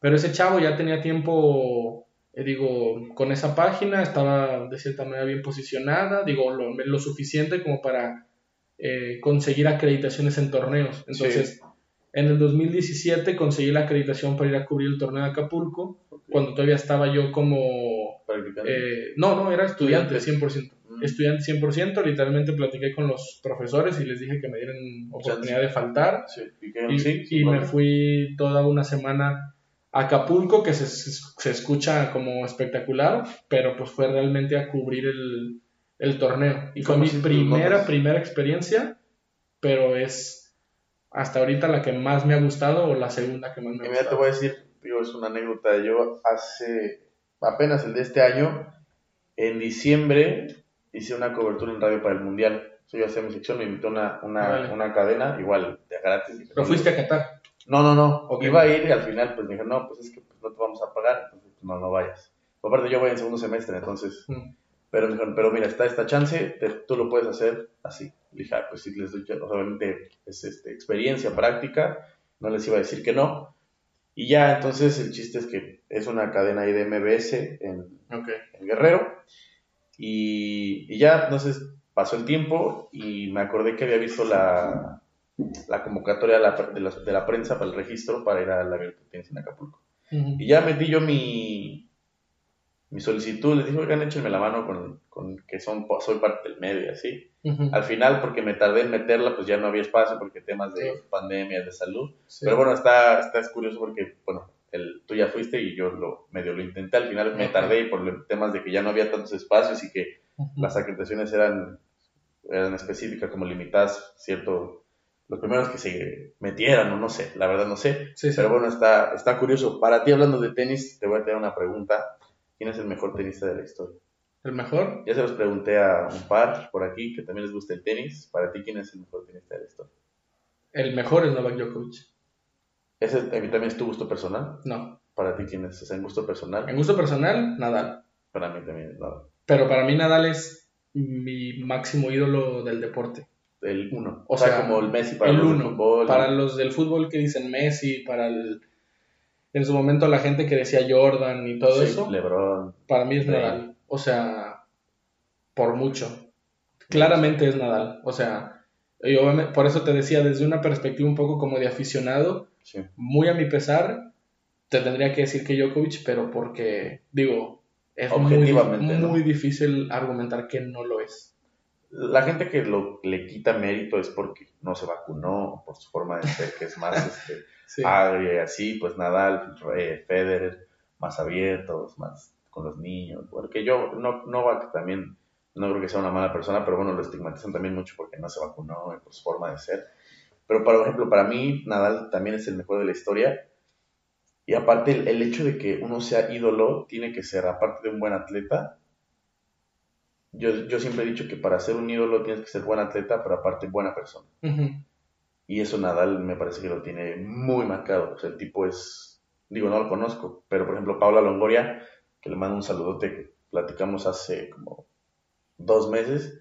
Pero ese chavo ya tenía tiempo, eh, digo, con esa página, estaba de cierta manera bien posicionada, digo, lo, lo suficiente como para eh, conseguir acreditaciones en torneos. Entonces, en el 2017 conseguí la acreditación para ir a cubrir el torneo de Acapulco, cuando todavía estaba yo como eh, no, no, era estudiante, 100%. Mm. Estudiante 100%, literalmente platiqué con los profesores y les dije que me dieran oportunidad de faltar. Sí, y, sí, me fui toda una semana a Acapulco, que se, se escucha como espectacular, pero pues fue realmente a cubrir el, el torneo. Y fue ¿Cómo mi primera, primera experiencia, pero es hasta ahorita la que más me ha gustado o la segunda que más me Y ha mira, te gustado. voy a decir, digo, es una anécdota. Yo hace apenas el de este año, en diciembre, hice una cobertura en radio para el Mundial. Yo hacía mi sección, me invitó una, una, Vale. una cadena, igual, de gratis. Pero fuiste a Qatar. No, no, no. Ok. Iba a ir y al final, pues me dijeron, no, pues es que pues, no te vamos a pagar, entonces pues, no, no vayas. Aparte, yo voy en segundo semestre, entonces. Mm. Pero me dijeron, pero mira, está esta chance, te- tú lo puedes hacer así. Le dije, ah, pues sí, les doy, obviamente es este, experiencia, práctica, no les iba a decir que no. Y ya, entonces el chiste es que es una cadena ahí de MBS en, Guerrero. Y, y ya, entonces pasó el tiempo y me acordé que había visto la, la convocatoria de la, de, la, de la prensa para el registro para ir a la Tenis en Acapulco. Y ya metí yo mi, mi solicitud, les dije, oigan, échenme la mano con, con que son, soy parte del medio y así. Al final, porque me tardé en meterla, pues ya no había espacio porque temas de Sí. pandemia, de salud. Sí. Pero bueno, está, está es curioso porque, bueno, el, tú ya fuiste y yo lo medio lo intenté. Al final me tardé por los temas de que ya no había tantos espacios y que las acreditaciones eran, eran específicas, como limitadas, cierto, los primeros que se metieran, o no sé, la verdad no sé. Sí. Pero bueno, está, está curioso. Para ti, hablando de tenis, te voy a tener una pregunta. ¿Quién es el mejor tenista de la historia? ¿El mejor? Ya se los pregunté a un par por aquí que también les gusta el tenis. Para ti, ¿quién es el mejor tenista de la historia? El mejor es Novak Djokovic. ¿Ese mí también es tu gusto personal? No. Para ti, ¿quién es? O sea, en gusto personal. En gusto personal, Nadal. Para mí también es nada. Pero para mí Nadal es mi máximo ídolo del deporte. El uno. O O, sea, sea, como el Messi para el los del uno. fútbol. Para los del fútbol que dicen Messi, para el... En su momento la gente que decía Jordan y todo Sí, eso, LeBron. para mí es. Nadal. O sea, por mucho. Claramente es Nadal. O sea, y obviamente- por eso te decía, desde una perspectiva un poco como de aficionado, Sí. muy a mi pesar, te tendría que decir que Djokovic, pero porque, digo, es muy, muy difícil argumentar que no lo es. La gente que lo, le quita mérito es porque no se vacunó, por su forma de ser, que es más este, Sí. y así, pues Nadal, eh, Federer, más abiertos, más con los niños. Porque yo, no, Novak también, no creo que sea una mala persona, pero bueno, lo estigmatizan también mucho porque no se vacunó y por su forma de ser. Pero, por ejemplo, para mí, Nadal también es el mejor de la historia. Y aparte, el, el hecho de que uno sea ídolo tiene que ser, aparte de un buen atleta, yo, yo siempre he dicho que para ser un ídolo tienes que ser buen atleta, pero aparte buena persona. Ujú. Y eso Nadal me parece que lo tiene muy marcado. O sea, el tipo es, digo, no lo conozco, pero por ejemplo, Paula Longoria, que le mando un saludote que platicamos hace como dos meses,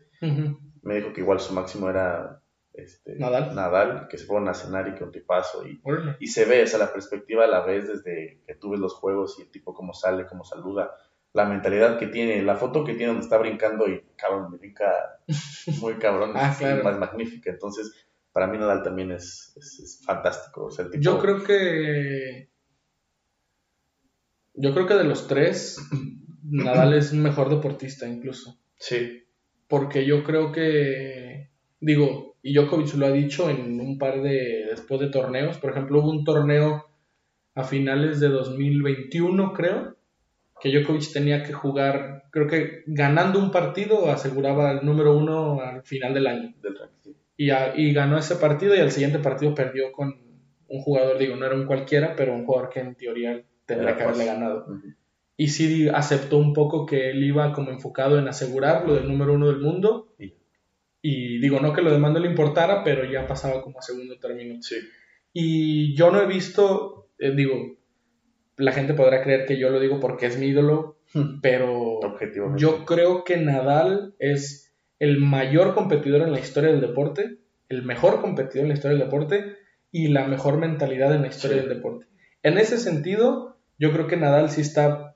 me dijo que igual su máximo era este, Nadal. Nadal, que se fueron a cenar y que un tipazo. Y, y se ve, o sea, la perspectiva la ves desde que tú ves los juegos y el tipo cómo sale, cómo saluda, la mentalidad que tiene, la foto que tiene donde está brincando y cabrón, brinca muy cabrón, Ah, es claro. magnífica. Entonces, para mí Nadal también es, es- es fantástico. O sea, el tipo, Yo creo que. Yo creo que de los tres, Nadal es mejor deportista, incluso. Sí, Porque yo creo que. Digo, y Djokovic lo ha dicho en un par de. Después de torneos. Por ejemplo, hubo un torneo a finales de 2021, creo. Que Djokovic tenía que jugar. Creo que ganando un partido aseguraba el número uno al final del año. del ranking. Y, a- y ganó ese partido y al siguiente partido perdió con un jugador, digo, no era un cualquiera, pero un jugador que en teoría tendría que haberle ganado. Y sí aceptó un poco que él iba como enfocado en asegurar lo del número uno del mundo. Y- Y digo, no que lo demás no le importara, pero ya pasaba como a segundo término. Sí. Y yo no he visto, eh, digo, la gente podrá creer que yo lo digo porque es mi ídolo, pero Objetivamente. yo creo que Nadal es el mayor competidor en la historia del deporte, el mejor competidor en la historia del deporte y la mejor mentalidad en la historia Sí. del deporte. En ese sentido, yo creo que Nadal sí está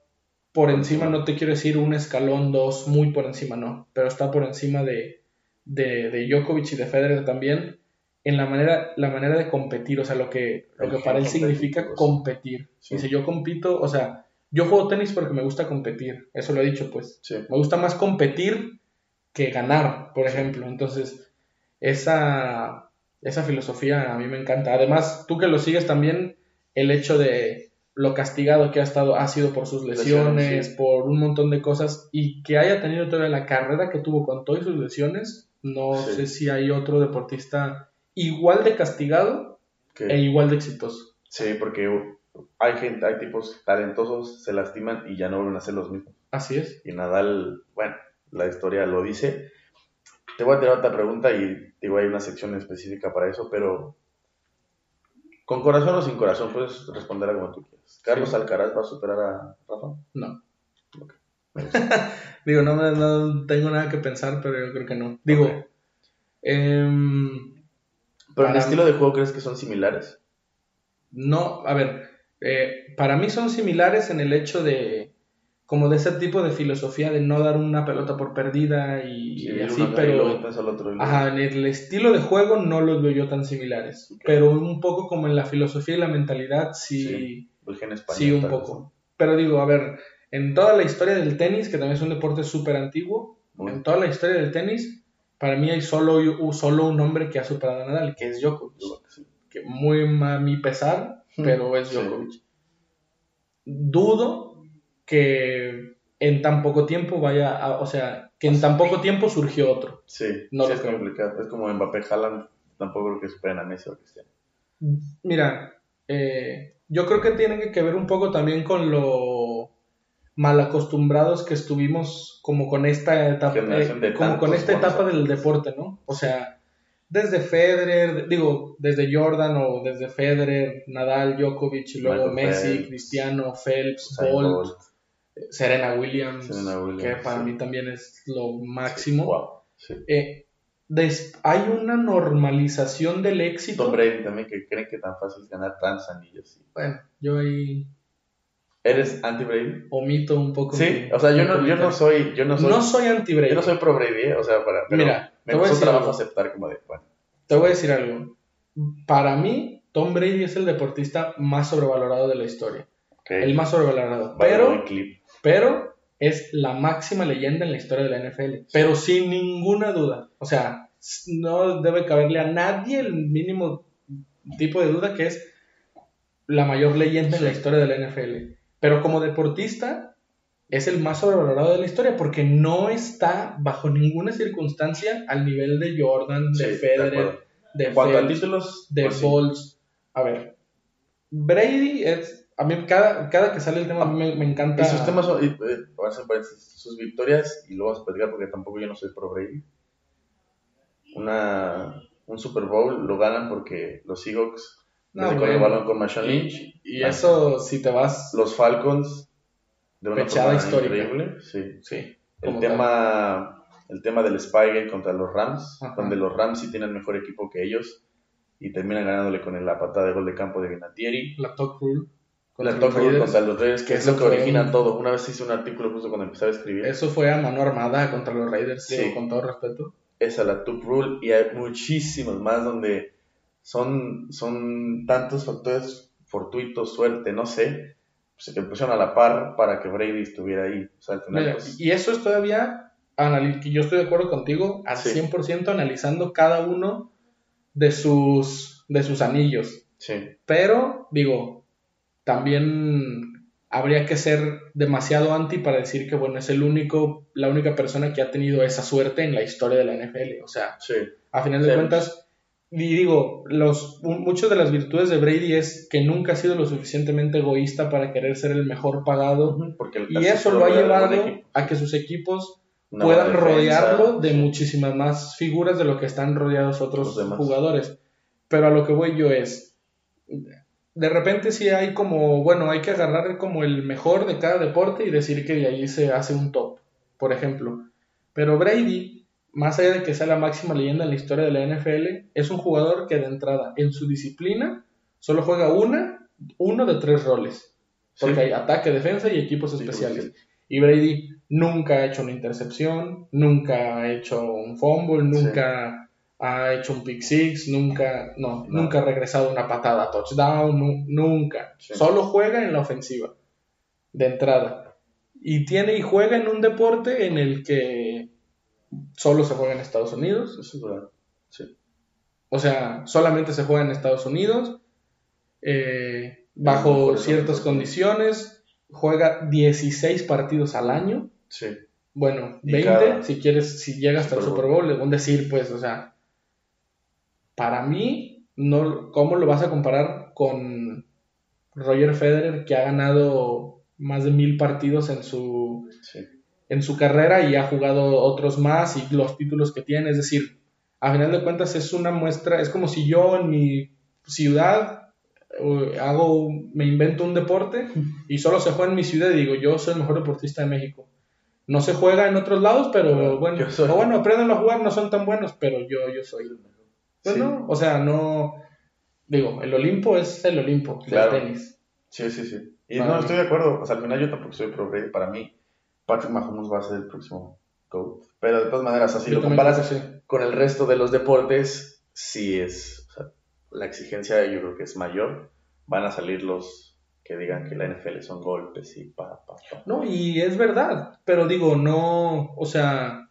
por encima, no te quiero decir un escalón, dos, muy por encima, no, pero está por encima de, de, de Djokovic y de Federer también en la manera, la manera de competir, o sea, lo que, lo que para él significa sí. competir. Sí. Dice, yo compito, o sea, yo juego tenis porque me gusta competir, eso lo he dicho, pues. Sí. Me gusta más competir que ganar, por ejemplo. Entonces, esa, esa filosofía a mí me encanta. Además, tú que lo sigues también, el hecho de lo castigado que ha estado, ha sido por sus lesiones, Lesiones, sí. por un montón de cosas, y que haya tenido toda la carrera que tuvo con todas sus lesiones, no Sí. sé si hay otro deportista igual de castigado e igual de exitoso. Sí, porque hay gente, hay tipos talentosos, se lastiman y ya no vuelven a ser los mismos. Así es. Y Nadal, bueno, la historia lo dice. Te voy a tirar otra pregunta y digo, hay una sección específica para eso, pero con corazón o sin corazón, puedes responder a como tú quieras. ¿Carlos Sí. Alcaraz va a superar a Rafa? No. Ok. Me gusta. Digo, no, me- no tengo nada que pensar, pero yo creo que no. Digo, Ok. em, Pero en Para- estilo de juego, ¿crees que son similares? No, a ver, eh, para mí son similares en el hecho de, como de ese tipo de filosofía de no dar una pelota por perdida y, Sí, y uno así, pero, al otro ajá, en el estilo de juego no los veo yo tan similares, pero un poco como en la filosofía y la mentalidad sí, Sí, español. sí, un tal vez, poco. Pero digo, a ver, en toda la historia del tenis, que también es un deporte súper antiguo, en toda la historia del tenis, para mí hay solo, un- solo un hombre que ha superado a Nadal, que es Djokovic sí. que muy a mi pesar, Hmm, pero es. Djokovic. Dudo que en tan poco tiempo vaya a, o sea, que en tan poco tiempo surgió otro. Sí, No sí es creo. complicado. Es como Mbappé, Haaland, tampoco creo que superen a Messi o Cristiano. Mira, eh, yo creo que tiene que ver un poco también con lo mal acostumbrados que estuvimos como con esta etapa, eh, como con esta etapa del deporte, ¿no? O sea, desde Federer, digo, desde Jordan o desde Federer, Nadal, Djokovic, y luego Michael Messi, Phelps, Cristiano, Phelps, Bolt. Serena Williams, Serena Williams, que para sí. mí también es lo máximo. Wow. Sí. Eh, des- hay una normalización del éxito. Tom Brady también, que creen que tan fácil es ganar tantos anillos. sí. Bueno, yo ahí ¿Eres anti-Brady? omito un poco. Sí, mi- o sea, yo no, yo no soy, yo no soy, No soy anti-Brady. yo no soy pro Brady, ¿eh? o sea, para, pero Mira, me costó trabajo algo. aceptar como de, bueno, Te voy a decir algo. Para mí, Tom Brady es el deportista más sobrevalorado de la historia. El más sobrevalorado. vale, Pero, clip. Pero es la máxima leyenda en la historia de la NFL. Pero sin ninguna duda. O sea, no debe caberle a nadie el mínimo tipo de duda que es la mayor leyenda en la historia de la NFL. Pero como deportista, es el más sobrevalorado de la historia porque no está bajo ninguna circunstancia al nivel de Jordan, de Sí, de Federer, de, Phelps, títulos, de pues sí. Bolts. A ver, Brady es. A mí, cada, cada que sale el tema, a mí me, me encanta. Y sus temas son, y, eh, sus victorias, y lo vamos a platicar porque tampoco yo no soy pro Brady. Una, un Super Bowl lo ganan porque los Seahawks No, desde con el balón con Marshawn Lynch. Y eso, si te vas. Los Falcons, de una Pechada forma histórica. increíble. Sí. Sí. El tal. tema, el tema del Spygate contra los Rams, Ajá. donde los Rams sí tienen mejor equipo que ellos y terminan ganándole con la patada de gol de campo de Vinatieri. La Top Rule. La contra rule Raiders. contra los Raiders, que es lo que origina un- todo. Una vez hice un artículo justo cuando empecé a escribir. Eso fue a mano armada contra los Raiders, Sí. digo, con todo respeto. Esa, la top rule, y hay muchísimos más donde son, son tantos factores fortuitos, suerte, no sé, pues, que pusieron a la par para que Brady estuviera ahí. O sea, al final, Mira, pues, y eso es todavía, yo estoy de acuerdo contigo, al Sí. 100% analizando cada uno de sus, de sus anillos. sí, Pero, digo, también habría que ser demasiado anti para decir que, bueno, es el único, la única persona que ha tenido esa suerte en la historia de la NFL. O sea, sí. A final de Sí. cuentas, y digo, los, muchas de las virtudes de Brady es que nunca ha sido lo suficientemente egoísta para querer ser el mejor pagado. Porque Y eso lo ha llevado a que sus equipos Una puedan defensa, rodearlo de sí. muchísimas más figuras de lo que están rodeados otros jugadores. Pero a lo que voy yo es, de repente sí hay como, bueno, hay que agarrar como el mejor de cada deporte y decir que de ahí se hace un top, por ejemplo. Pero Brady, más allá de que sea la máxima leyenda en la historia de la NFL, es un jugador que de entrada en su disciplina solo juega una, uno de tres roles. Porque Sí. hay ataque, defensa y equipos Sí, especiales. sí. Y Brady nunca ha hecho una intercepción, nunca ha hecho un fumble, nunca ha hecho un pick six, nunca, no, No. nunca ha regresado una patada a touchdown, nu- nunca. Sí. Solo juega en la ofensiva, de entrada. Y tiene y juega en un deporte en el que solo se juega en Estados Unidos. Eso es verdad. Sí. O sea, solamente se juega en Estados Unidos, eh, bajo ciertas condiciones, juega 16 partidos al año. Sí. Bueno, Y 20, cada- si quieres, si llega hasta el Super Bowl. Un decir, pues, o sea, para mí, no, ¿cómo lo vas a comparar con Roger Federer, que ha ganado más de mil partidos en su, Sí. en su carrera y ha jugado otros más y los títulos que tiene? Es decir, a final de cuentas es una muestra, es como si yo en mi ciudad eh, hago, me invento un deporte y solo se juega en mi ciudad y digo, yo soy el mejor deportista de México. No se juega en otros lados, pero bueno, bueno, aprendan a jugar, no son tan buenos, pero yo, yo soy. Pues Sí. no, o sea, no, digo, el Olimpo es el Olimpo Claro. del tenis. Sí, sí, sí. Y Para no, mí. estoy de acuerdo. O sea, al final yo tampoco soy pro Brady. Para mí, Patrick Mahomes va a ser el próximo GOAT. Pero de todas maneras, así lo comparas con el resto de los deportes, sí es. O sea, la exigencia yo creo que es mayor. Van a salir los que digan que la NFL son golpes y pa, pa, pa. No, y es verdad, pero digo, no, o sea,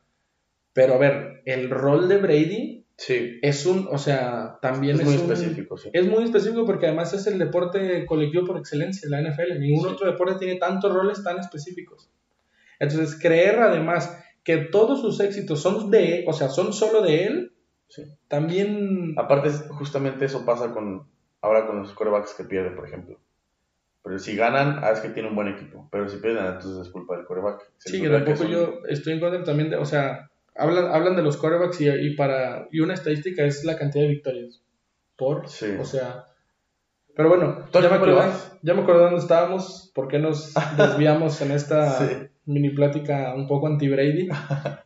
pero a ver, el rol de Brady Sí. es un, o sea, también Es es, muy un- específico, sí. Es muy específico porque además es el deporte colectivo por excelencia, la NFL. Ningún Sí. otro deporte tiene tantos roles tan específicos. Entonces, creer además que todos sus éxitos son de, o sea, son solo de él, Sí. también Aparte, justamente eso pasa con ahora con los quarterbacks que pierden, por ejemplo. Pero si ganan, ah, es que tiene un buen equipo. Pero si pierden, entonces es culpa del quarterback. Sí, Siento que tampoco son- yo estoy en contra también de, o sea, hablan, hablan de los quarterbacks y, y para, y una estadística es la cantidad de victorias. Por, Sí. o sea, pero bueno, ¿Tú a ya me, acordé, ya me acordé dónde estábamos, por qué nos desviamos en esta Sí. mini plática un poco anti-Brady,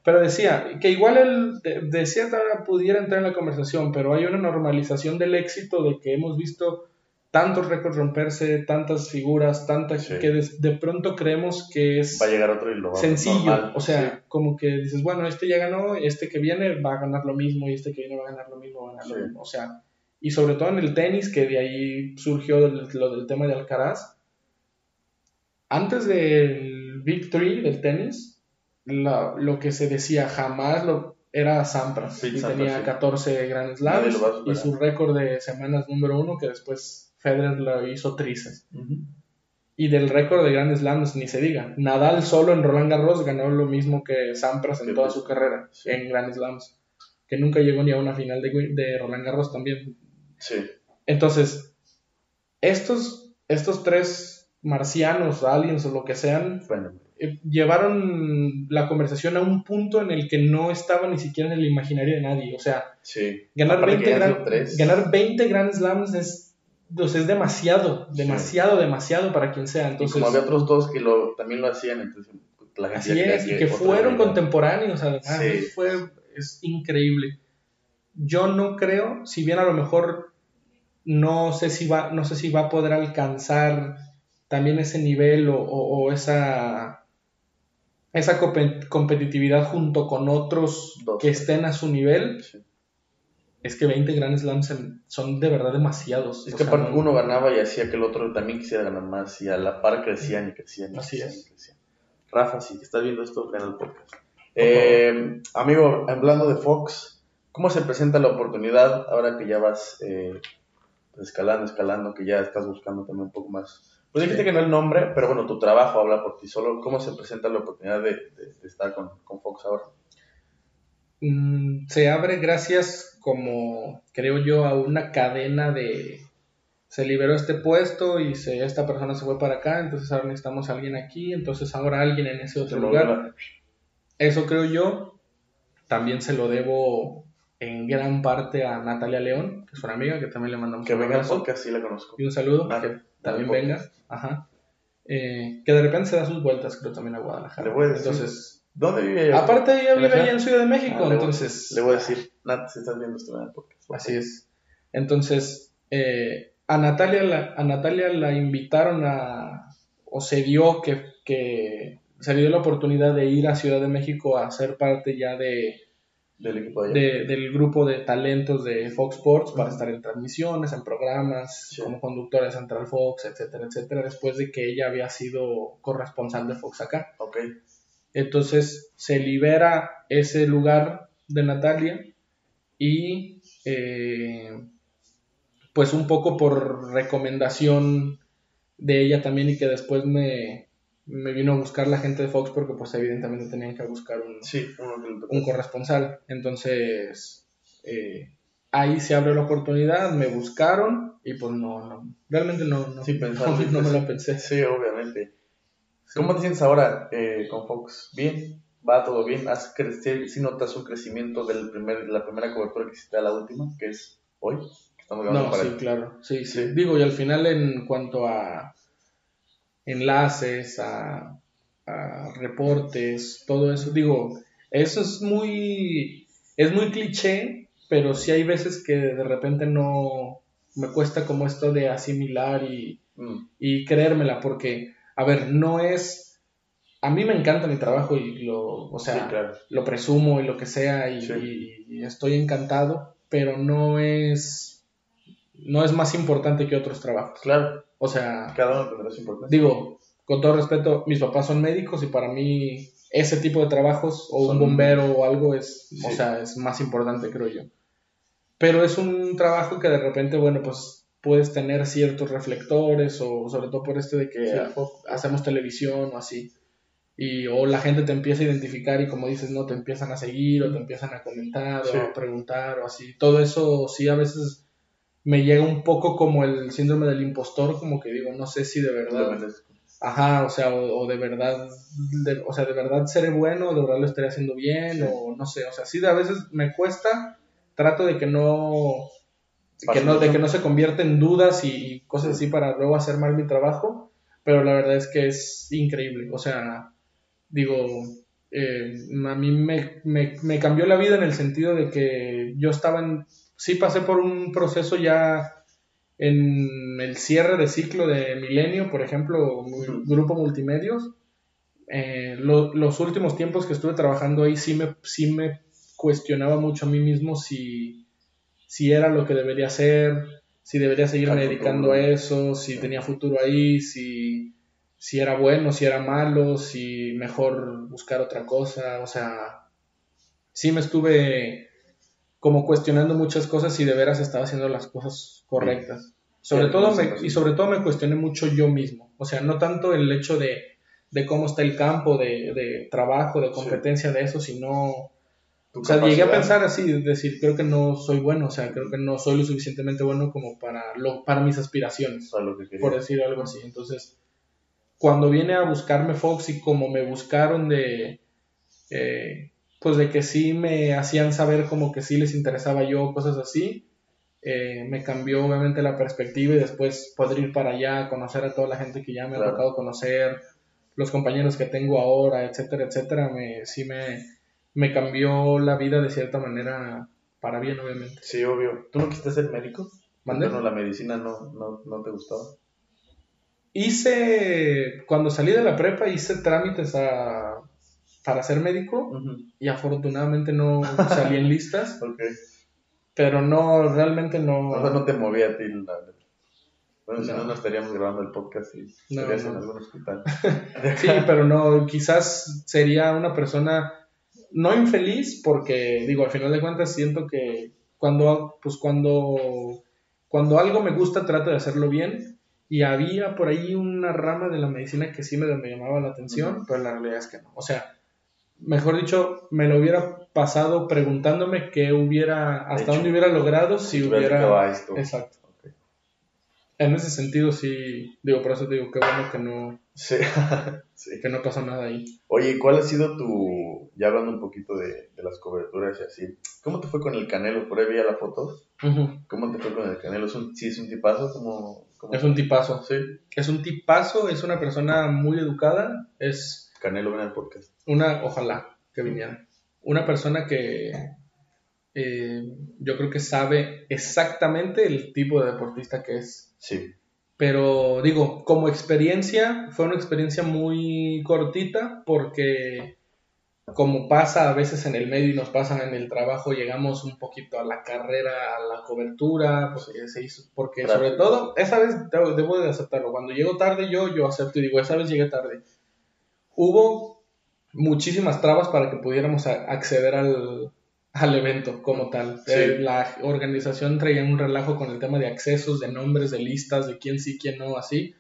pero decía que igual él de, de cierta manera pudiera entrar en la conversación, pero hay una normalización del éxito de que hemos visto tantos récords romperse, tantas figuras, tantas Sí. que de, de pronto creemos que es Va a llegar otro y lo va a sencillo. normal. O sea, Sí. como que dices, bueno, este ya ganó, este que viene va a ganar lo mismo, y este que viene va a ganar lo mismo, va a ganar lo mismo. O sea, y sobre todo en el tenis, que de ahí surgió el- lo del tema de Alcaraz. Antes del Big Three del tenis, la- lo que se decía jamás lo, era Sampras. Y Sampras, tenía sí. 14 Grand Slams y su récord de semanas número uno, que después Federer lo hizo trizas. Ujú. Y del récord de Grand Slams ni se diga. Nadal solo en Roland Garros ganó lo mismo que Sampras en Sí, toda pues, su carrera sí. en Grand Slams. Que nunca llegó ni a una final de, de Roland Garros también. Sí. Entonces, estos, estos tres marcianos, aliens o lo que sean, Bueno, eh, llevaron la conversación a un punto en el que no estaba ni siquiera en el imaginario de nadie. O sea, sí. ganar, Aparte 20, que hayan gran- sido tres. ganar 20 Grand Slams es, pues, es demasiado, demasiado, demasiado para quien sea. Y Entonces, como había otros dos que lo, también lo hacían, entonces la gente Así es, y que fueron contemporáneos además. Sí. Fue, es increíble. Yo no creo, si bien a lo mejor no sé si va, no sé si va a poder alcanzar también ese nivel o, o- o esa, esa compe- competitividad junto con otros Dos. que estén a su nivel, Sí. Es que 20 Grand Slams en- son de verdad demasiados. Es O que aparte no- uno ganaba y hacía que el otro también quisiera ganar más y a la par crecían y crecían y Así crecían es. y crecían. Rafa, si estás viendo esto, ven al podcast. Eh, amigo, hablando de Fox, ¿cómo se presenta la oportunidad ahora que ya vas eh, escalando, escalando, que ya estás buscando también un poco más? Pues dijiste Sí. que no el nombre, pero bueno, tu trabajo habla por ti solo. ¿Cómo se presenta la oportunidad de, de- de estar con, con Fox ahora? Mm, se abre gracias, como creo yo, a una cadena de... Se liberó este puesto y se, esta persona se fue para acá, entonces ahora necesitamos a alguien aquí, entonces ahora alguien en ese otro lugar. Eso creo yo. También se lo debo en gran parte a Natalia León, que es una amiga, que también le mandamos Que un venga abrazo podcast, sí la conozco. y un saludo, Ah, que también venga. Ajá. Eh, que de repente se da sus vueltas, creo, también a Guadalajara. Entonces, ¿Dónde vive ella? aparte ella ¿En la vive ciudad? allá en Ciudad de México, Ah, le voy- entonces... Le voy a decir, Nat, si estás viendo esto en el podcast. por Así es. Entonces, eh, a, Natalia la, a Natalia la invitaron a, o se dio que, que se le dio la oportunidad de ir a Ciudad de México a ser parte ya de, Del equipo de allá. de- del grupo de talentos de Fox Sports para estar en transmisiones, en programas, Sí. como conductora de Central Fox, etcétera, etcétera, después de que ella había sido corresponsal de Fox acá. Ok. Entonces se libera ese lugar de Natalia y eh, pues un poco por recomendación de ella también y que después me, me vino a buscar la gente de Fox porque pues evidentemente tenían que buscar un, Sí, un corresponsal. Entonces eh, ahí se abrió la oportunidad, me buscaron y pues no, no realmente no, no, Sí, no, me lo pensé. Sí, obviamente. ¿Cómo te sientes ahora eh, con Fox? ¿Bien? ¿Va todo bien? ¿Has crecido? ¿Sí notas un crecimiento de la primera cobertura que hiciste a la última, que es hoy? Estamos No, para sí, el- claro. Sí, sí, Sí. Digo, y al final en cuanto a enlaces, a, a reportes, todo eso, digo, eso es muy, es muy cliché, pero sí hay veces que de repente no me cuesta como esto de asimilar y, Mm, y creérmela, porque, a ver, no es, a mí me encanta mi trabajo y lo, o sea, sí, claro. lo presumo y lo que sea y, Sí. y- y estoy encantado, pero no es no es más importante que otros trabajos. Claro, O sea, cada uno tendrá su importancia. digo, con todo respeto, mis papás son médicos y para mí ese tipo de trabajos o Son- un bombero o algo es, o sea, es más importante, creo yo. Pero es un trabajo que de repente, bueno, pues puedes tener ciertos reflectores o sobre todo por este de que Sí, hacemos televisión o así. Y o la gente te empieza a identificar y como dices, no, te empiezan a seguir o te empiezan a comentar Sí. o a preguntar o así. Todo eso sí a veces me llega un poco como el síndrome del impostor, como que digo, no sé si de verdad metes. Ajá, o sea, o, o de verdad, de- o sea, de verdad seré bueno, de verdad lo estaré haciendo bien, Sí. o no sé, o sea, sí, a veces me cuesta, trato de que no, que no, de que no se convierta en dudas y, cosas así para luego hacer mal mi trabajo, pero la verdad es que es increíble, o sea, digo, eh, a mí me, me, me cambió la vida en el sentido de que yo estaba en, sí pasé por un proceso ya en el cierre de ciclo de Milenio, por ejemplo. Grupo Multimedios, eh, lo- los últimos tiempos que estuve trabajando ahí sí me, sí me cuestionaba mucho a mí mismo si, si era lo que debería hacer, si debería seguirme dedicando a eso, si tenía futuro ahí, si, si era bueno, si era malo, si mejor buscar otra cosa, o sea, sí me estuve como cuestionando muchas cosas y de veras estaba haciendo las cosas correctas. Sobre Sí, todo me, y sobre todo me cuestioné mucho yo mismo. O sea, no tanto el hecho de, de cómo está el campo de, de trabajo, de competencia de eso, sino... O sea, llegué a pensar así, es decir, creo que no soy bueno, o sea, creo que no soy lo suficientemente bueno como para, lo, para mis aspiraciones Para lo que por decir algo así. Entonces, cuando viene a buscarme Fox y como me buscaron de, eh, pues de que sí me hacían saber como que sí les interesaba yo, cosas así, eh, me cambió obviamente la perspectiva y después poder ir para allá, conocer a toda la gente que ya me ha tocado conocer, los compañeros que tengo ahora, etcétera, etcétera, me, sí me, me cambió la vida de cierta manera para bien, obviamente. Sí, obvio. ¿Tú no quisiste ser médico? ¿Mande? No, la medicina no, no, no te gustaba. Hice, cuando salí de la prepa, hice trámites a, para ser médico y afortunadamente no salí en listas, Ok. pero no, realmente no. O sea, no te movía a ti la... Bueno, si No. no, estaríamos grabando el podcast y No, estarías no. en algún hospital. Sí, pero no, quizás sería una persona no infeliz porque, digo, al final de cuentas siento que cuando, pues cuando, cuando algo me gusta trato de hacerlo bien y había por ahí una rama de la medicina que sí me, me llamaba la atención, pero la realidad es que no. O sea, mejor dicho, me lo hubiera pasado preguntándome qué hubiera, hasta Hecho. dónde hubiera logrado si hubiera... esto. Exacto. En ese sentido sí, digo, por eso digo, qué bueno que no, Sí. sí. que no pasó nada ahí. Oye, ¿cuál ha sido tu, ya hablando un poquito de, de las coberturas y así, ¿cómo te fue con el Canelo? Por ahí veía la foto. ¿Cómo te fue con el Canelo? ¿Es un, ¿Sí es un tipazo? ¿Cómo, cómo- Es un tipazo. Sí. Es un tipazo, es una persona muy educada, es Canelo ven al podcast. una, ojalá que viniera, una persona que eh, yo creo que sabe exactamente el tipo de deportista que es. Sí. Pero digo, como experiencia, fue una experiencia muy cortita porque como pasa a veces en el medio y nos pasan en el trabajo, llegamos un poquito a la carrera, a la cobertura, porque, se hizo, porque Claro. sobre todo, esa vez debo, de aceptarlo, cuando llego tarde yo, yo acepto y digo, esa vez llegué tarde. Hubo muchísimas trabas para que pudiéramos acceder al, al evento como tal. Sí. Eh, la organización traía un relajo con el tema de accesos, de nombres, de listas, de quién sí, quién no, así.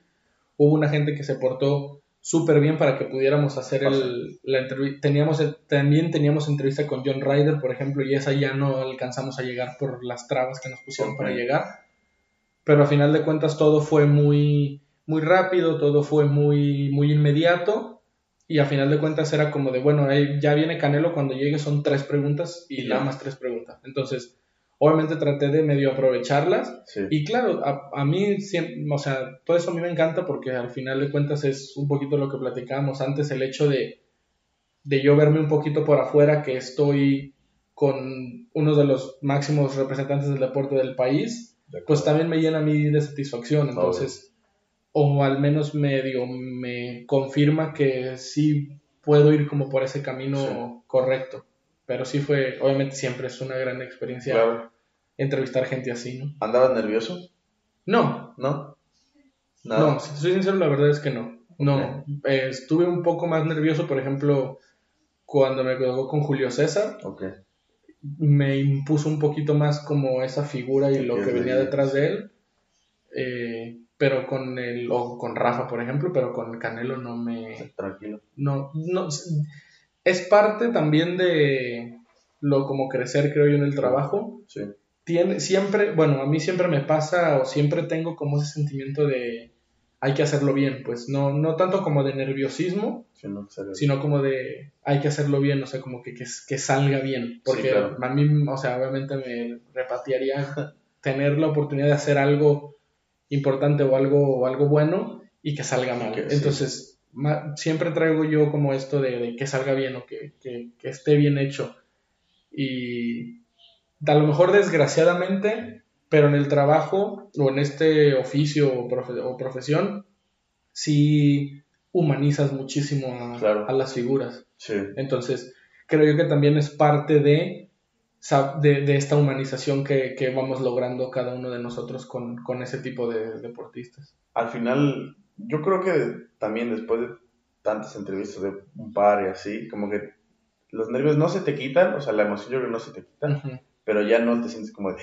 Hubo una gente que se portó súper bien para que pudiéramos hacer el, la entrevista. Teníamos, también teníamos entrevista con John Ryder, por ejemplo, y esa ya no alcanzamos a llegar por las trabas que nos pusieron para llegar. Pero a final de cuentas todo fue muy, muy rápido, todo fue muy, muy inmediato. Y a final de cuentas era como de, bueno, ya viene Canelo, cuando llegue son tres preguntas y Y nada más tres preguntas. Entonces, obviamente traté de medio aprovecharlas. Sí. Y claro, a, a mí, o sea, todo eso a mí me encanta porque al final de cuentas es un poquito lo que platicábamos antes, el hecho de, de yo verme un poquito por afuera, que estoy con uno de los máximos representantes del deporte del país, De pues también me llena a mí de satisfacción. Entonces, o al menos me, digo, me confirma que sí puedo ir como por ese camino Sí. correcto. Pero sí fue, obviamente siempre es una gran experiencia Claro. entrevistar gente así, ¿no? ¿Andabas nervioso? No, ¿No? no, si te soy sincero, la verdad es que no. No, Eh, estuve un poco más nervioso, por ejemplo, cuando me quedó con Julio César, Ok. me impuso un poquito más como esa figura y lo que venía detrás de él. Eh, pero con el, o con Rafa, por ejemplo, pero con Canelo no me, Tranquilo. no, no, es parte también de lo como crecer, creo yo, en el trabajo. Sí. Tiene, siempre, bueno, a mí siempre me pasa o siempre tengo como ese sentimiento de hay que hacerlo bien, pues no, no tanto como de nerviosismo, Sí, no, serio. sino como de hay que hacerlo bien, o sea, como que, que, que salga bien, porque claro. a mí, o sea, obviamente me repatriaría tener la oportunidad de hacer algo importante o algo, o algo bueno y que salga mal. Que. Entonces, siempre traigo yo como esto de, de que salga bien o que, que, que esté bien hecho. Y a lo mejor desgraciadamente, pero en el trabajo o en este oficio o, profe- o profesión, sí humanizas muchísimo a, Claro. a las figuras. Sí. Entonces, creo yo que también es parte de, de, de esta humanización que, que vamos logrando cada uno de nosotros con, con ese tipo de deportistas. Al final, yo creo que también después de tantas entrevistas de un par y así, como que los nervios no se te quitan, o sea, la emoción yo creo que no se te quita, Ujú. pero ya no te sientes como de,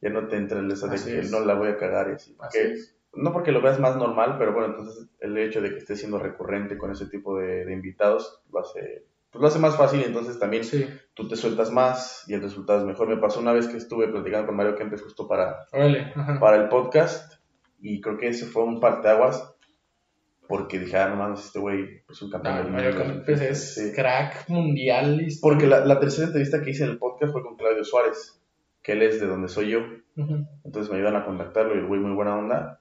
ya no te entra el eso de que es. no la voy a cagar y así. Así no porque lo veas más normal, pero bueno, entonces el hecho de que estés siendo recurrente con ese tipo de, de invitados lo hace, pues lo hace más fácil y entonces también Sí, tú te sueltas más y el resultado es mejor. Me pasó una vez que estuve platicando con Mario Kempes justo para, órale. para el podcast y creo que ese fue un parteaguas porque dije, ah, no mames, este güey es un campeón Ah, del mundo. Kempes es Sí. crack mundial. Porque la, la tercera entrevista que hice en el podcast fue con Claudio Suárez, que él es de donde soy yo. Entonces me ayudan a contactarlo y el güey muy buena onda.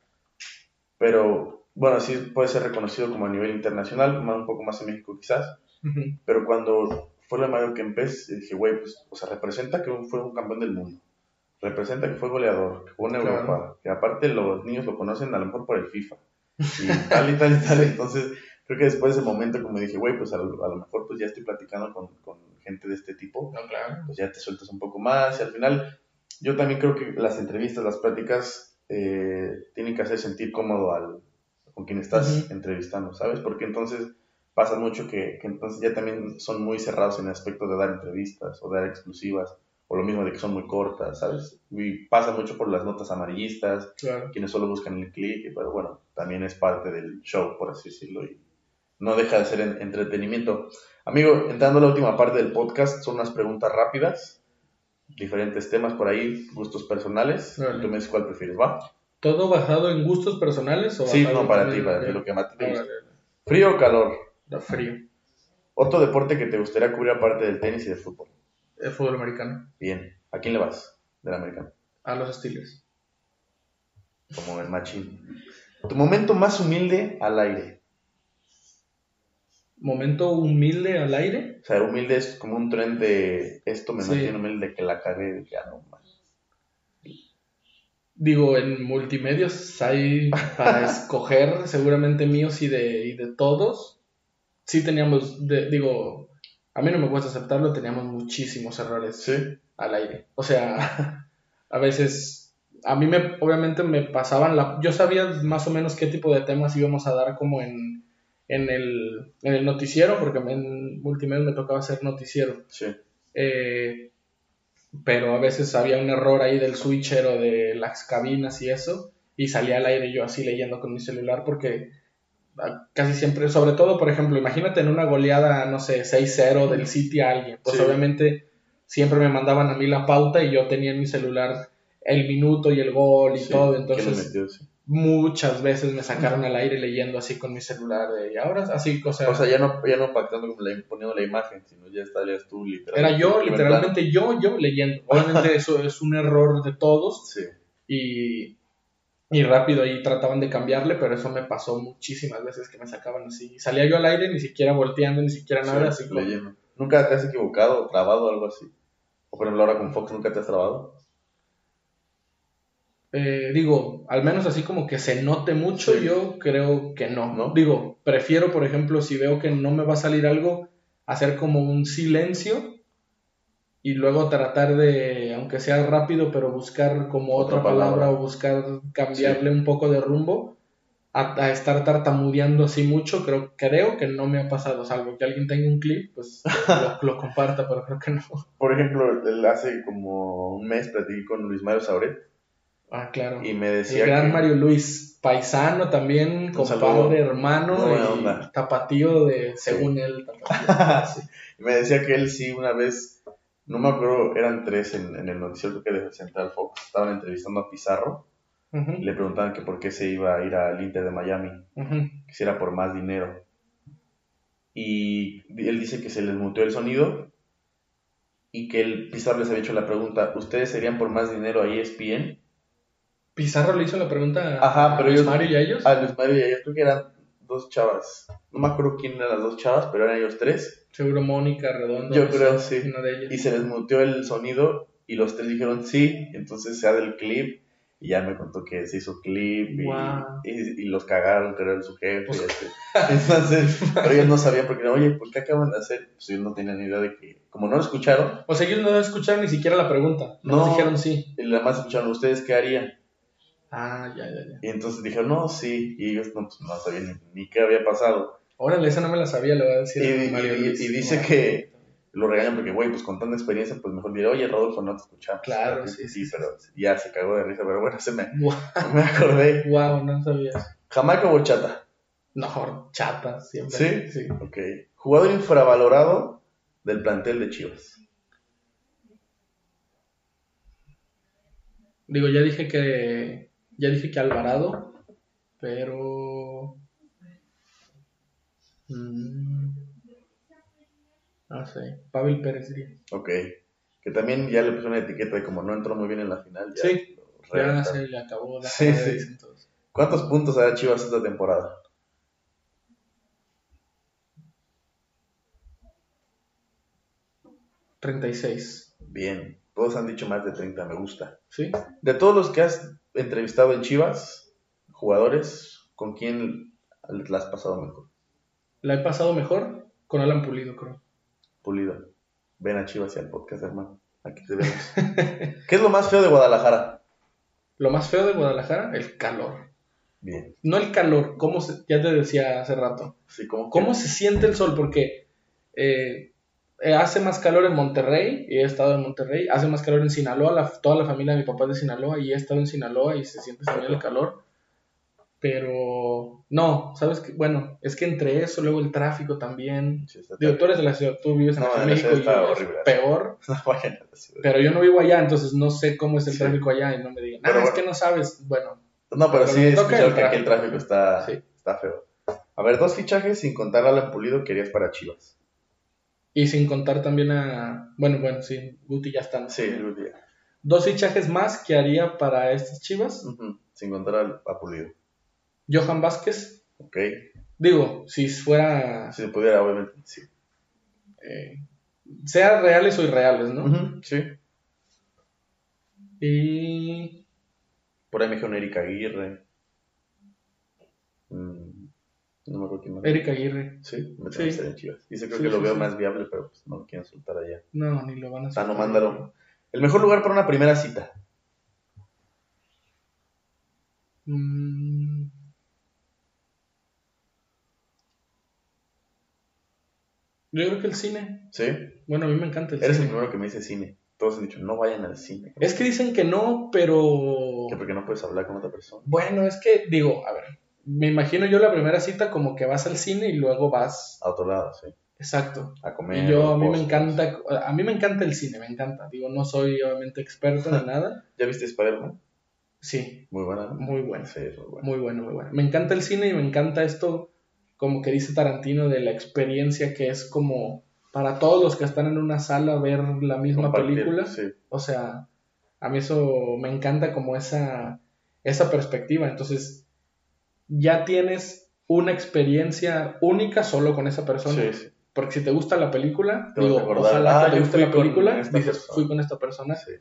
Pero bueno, sí puede ser reconocido como a nivel internacional, más- un poco más en México quizás. Pero cuando fue lo de Mario Kempes, dije, güey, pues, o sea, representa que fue un campeón del mundo. Representa que fue goleador, que jugó en Claro. Europa, que aparte los niños lo conocen a lo mejor por el FIFA. Y tal y tal y tal. Entonces, creo que después de ese momento, como dije, güey, pues a lo, a lo mejor pues ya estoy platicando con, con gente de este tipo No, claro. pues ya te sueltas un poco más y al final yo también creo que las entrevistas, las pláticas eh, tienen que hacer sentir cómodo al, con quien estás entrevistando, ¿sabes? Porque entonces pasa mucho que, que entonces ya también son muy cerrados en el aspecto de dar entrevistas o dar exclusivas o lo mismo de que son muy cortas, ¿sabes? Y pasa mucho por las notas amarillistas, Claro. quienes solo buscan el clic, pero bueno, también es parte del show, por así decirlo. Y, no deja de ser en- entretenimiento. Amigo, entrando a la última parte del podcast, son unas preguntas rápidas, diferentes temas por ahí, gustos personales. Órale. Tú me dices cuál prefieres, ¿va? ¿Todo basado en gustos personales? O Sí, no, para ti, para ti, lo que más te gusta. Órale, ¿Frío o calor? Da frío. Otro deporte que te gustaría cubrir aparte del tenis y del fútbol. El fútbol americano. Bien. ¿A quién le vas? Del americano. A los Steelers. Como el machín. Tu momento más humilde al aire. Momento humilde al aire. O sea, humilde es como un tren de esto me Sí. mantiene humilde de que la cagué, ya no más. Digo, en multimedios hay para escoger, seguramente míos y de, y de todos. Sí teníamos, de- digo, a mí no me cuesta aceptarlo, teníamos muchísimos errores Sí. al aire. O sea, a veces, a mí me, obviamente me pasaban la... Yo sabía más o menos qué tipo de temas íbamos a dar como en, en, el, en el noticiero, porque en multimedia me tocaba hacer noticiero. Sí. Eh, pero a veces había un error ahí del switcher o de las cabinas y eso, y salía al aire yo así leyendo con mi celular porque casi siempre, sobre todo, por ejemplo, imagínate en una goleada, no sé, 6-0 del City a alguien, pues Sí. obviamente siempre me mandaban a mí la pauta y yo tenía en mi celular el minuto y el gol y Sí. todo, ¿Quién lo entonces metió? Sí. muchas veces me sacaron al aire leyendo así con mi celular de, y ahora así, o sea, O sea, ya no, ya no pactando poniendo la imagen, sino ya estarías tú literalmente. era yo, literalmente yo, yo leyendo. Obviamente eso es un error de todos. Sí. y, y rápido ahí trataban de cambiarle, pero eso me pasó muchísimas veces que me sacaban así. Salía yo al aire, ni siquiera volteando, ni siquiera nada, Sí, así como-. ¿Nunca te has equivocado o trabado o algo así? O por ejemplo ahora con Fox nunca te has trabado. Eh, digo, al menos así como que se note mucho, Sí. yo creo que no. ¿No? Digo, prefiero, por ejemplo, si veo que no me va a salir algo, hacer como un silencio y luego tratar de, aunque sea rápido, pero buscar como Otra otra, palabra, palabra. o buscar cambiarle un poco de rumbo. A, a estar tartamudeando así mucho, creo, creo que no me ha pasado, salvo que alguien tenga un clip, pues lo, lo comparta, pero creo que no. Por ejemplo, hace como un mes platiqué con Luis Mario Sauret Ah, claro. y me El decía gran que Mario Luis, paisano también, compadre, hermano, buena y tapatío de, según él, tapatío. Sí. y me decía que él sí una vez, no me acuerdo, eran tres en, en el noticiero que de Central Fox, estaban entrevistando a Pizarro y le preguntaban que por qué se iba a ir al Inter de Miami, ujú. que si era por más dinero. Y él dice que se les muteó el sonido y que el Pizarro les había hecho la pregunta, ¿ustedes serían por más dinero a ESPN? Pizarro le hizo la pregunta a, Ajá, pero ellos- Mario y a ellos. A Luis Mario y a ellos creo que eran dos chavas. No me acuerdo quién eran las dos chavas, pero eran ellos tres. Seguro Mónica Redondo. Yo creo, sí. Una de ellas. Y se les muteó el sonido y los tres dijeron sí. Entonces se hace el clip y ya me contó que se hizo clip y, y, y los cagaron, que era su jefe. Pues- así. Entonces, pero ellos no sabían porque, oye, ¿por qué acaban de hacer? Pues ellos no tenían ni idea de que, como no lo escucharon, O sea, ellos no escucharon ni siquiera la pregunta. No No. dijeron sí. y nada más escucharon, ¿ustedes qué harían? Ah, ya, ya, ya. Y entonces dijeron, no, sí. Y ellos no, pues, no sabían ni, ni qué había pasado. Órale, esa no me la sabía, le voy a decir Y- a Mario y- Luis. y dice que- Lo regañan porque, güey, pues con tanta experiencia, pues mejor diré, oye, Rodolfo, no te escuchamos. Claro, sí, sí, sí, pero ya se cagó de risa, pero bueno, se me, Wow, me acordé. wow, no sabías. Jamaica o bachata. No, chata, siempre. ¿Sí? Sí. Ok. Jugador infravalorado del plantel de Chivas. Digo, ya dije que. Ya dije que Alvarado, pero. mm, sé. Pavel Pérez. Ok. Que también ya le puso una etiqueta de como no entró muy bien en la final. Ya Sí, Ya se le acabó la Sí. ¿Cuántos puntos hará Chivas esta temporada? Treinta y seis. Bien. Todos han dicho más de 30, me gusta. ¿Sí? De todos los que has entrevistado en Chivas, jugadores, ¿con quién la has pasado mejor? La he pasado mejor con Alan Pulido, creo. Pulido. Ven a Chivas y al podcast, hermano. Aquí te vemos. ¿Qué es lo más feo de Guadalajara? Lo más feo de Guadalajara, el calor. Bien. No el calor, cómo se- ya te decía hace rato. Sí, ¿cómo, ¿Cómo se siente el sol? Porque eh, eh, hace más calor en Monterrey, y he estado en Monterrey, hace más calor en Sinaloa, la- toda la familia de mi papá es de Sinaloa, y he estado en Sinaloa y se siente también el calor. Pero no, ¿sabes qué? Bueno, es que entre eso, luego el tráfico también. Sí, Digo, tú eres de la ciudad, tú vives en No, la México y es horrible. peor. No. Pero yo no vivo allá, entonces no sé cómo es el Sí. tráfico allá y no me digan, ah, es que no sabes. Bueno, No, pero Pero sí he escuchado que aquí el tráfico. está, Sí. está feo. A ver, dos fichajes sin contar a Alan Pulido que harías para Chivas. Y sin contar también a. Bueno, bueno, sí, Guti ya está. Sí, el día. Dos fichajes más que haría para estas chivas: Sin contar al- a Pulido. Johan Vázquez. Ok. Digo, si fuera. Si se pudiera, obviamente, sí. eh, sea reales o irreales, ¿no? Sí. Y. Por ahí me dijeron Erika Aguirre. Mm, no me acuerdo quién más. Eric Aguirre. Sí, me Sí. en Chivas. Dice creo Sí, que lo veo más viable, pero pues no lo quieren soltar allá. No, ni lo van a hacer. Tano Mándaro. El mejor lugar para una primera cita. Mm. Yo creo que el cine. ¿Sí? Bueno, a mí me encanta el Eres el cine. primero que me dice cine. Todos han dicho, no vayan al cine. Es que dicen que no, pero. Que porque no puedes hablar con otra persona. Bueno, es que, digo, a ver, me imagino yo la primera cita como que vas al cine y luego vas. A otro lado, sí. Exacto. A comer. Y yo, a mí me encanta, a mí me encanta el cine, me encanta. Digo, no soy obviamente experto ni nada. ¿Ya viste Spider-Man? Sí, Muy buena. ¿no? muy bueno. Sí, muy buena. Muy bueno, muy bueno. Me encanta el cine y me encanta esto, como que dice Tarantino, de la experiencia que es como para todos los que están en una sala ver la misma película. Sí. O sea, a mí eso me encanta como esa, esa perspectiva. Entonces, ya tienes una experiencia única solo con esa persona. Sí, sí. Porque si te gusta la película, Te digo, acordar, ojalá "Ah, que te guste la película, dices, persona". fui con esta persona. Sí.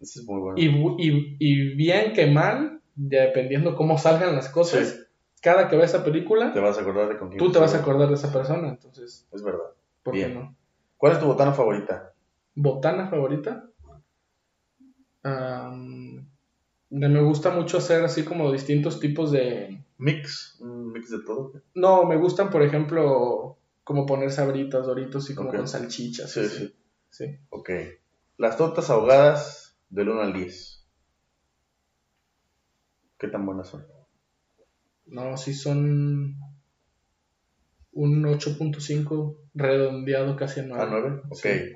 Ese es muy bueno. Y, bu- y, y bien que mal, dependiendo cómo salgan las cosas, Sí. cada que veas esa película, Te vas a acordar de con quién tú te vas a acordar de esa persona. Entonces, Es verdad. ¿por Bien. qué no? ¿Cuál es tu botana favorita? ¿Botana favorita? De- me gusta mucho hacer así como distintos tipos de... Mix. Un mix de todo. No, me gustan, por ejemplo, como poner sabritas, doritos y como con salchichas. Sí, así. sí. Sí. Ok. Las tortas ahogadas del 1 al 10. ¿Qué tan buenas son? No, sí son un 8.5 redondeado casi a 9. ¿A 9? Ok. Sí.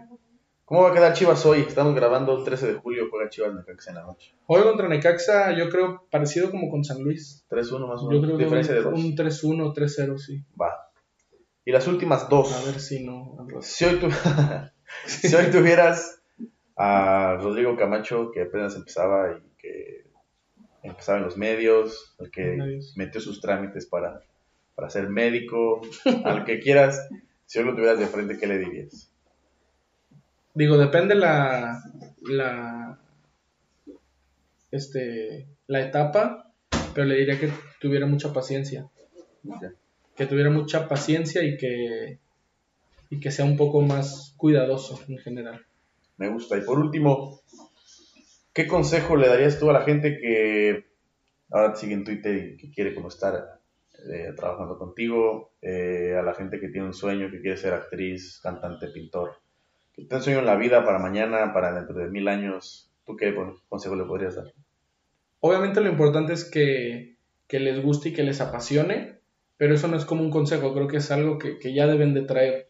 ¿Cómo va a quedar Chivas hoy? Estamos grabando el 13 de julio, juega Chivas Necaxa en la noche. Hoy contra Necaxa, yo creo parecido como con San Luis. 3-1 más o Yo menos. que Diferencia de un, 2. un 3-1, 3-0, sí. Va. Y las últimas dos. A ver si no. Si hoy, tu- si hoy tuvieras a Rodrigo Camacho, que apenas empezaba y que empezaba en los medios, el que medios. metió sus trámites para, para ser médico, al que quieras, si hoy lo tuvieras de frente, ¿qué le dirías? Digo, depende la, la, este, la etapa, pero le diría que tuviera mucha paciencia. Que tuviera mucha paciencia y que, y que sea un poco más cuidadoso en general. Me gusta. Y por último, ¿qué consejo le darías tú a la gente que ahora te sigue en Twitter y que quiere como estar eh, trabajando contigo? eh, a la gente que tiene un sueño, que quiere ser actriz, cantante, pintor, que un sueño en la vida para mañana, para dentro de mil años. ¿Tú qué consejo le podrías dar? Obviamente lo importante es que, que les guste y que les apasione, pero eso no es como un consejo, creo que es algo que, que ya deben de traer.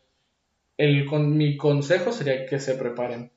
El, con, mi consejo sería que se preparen.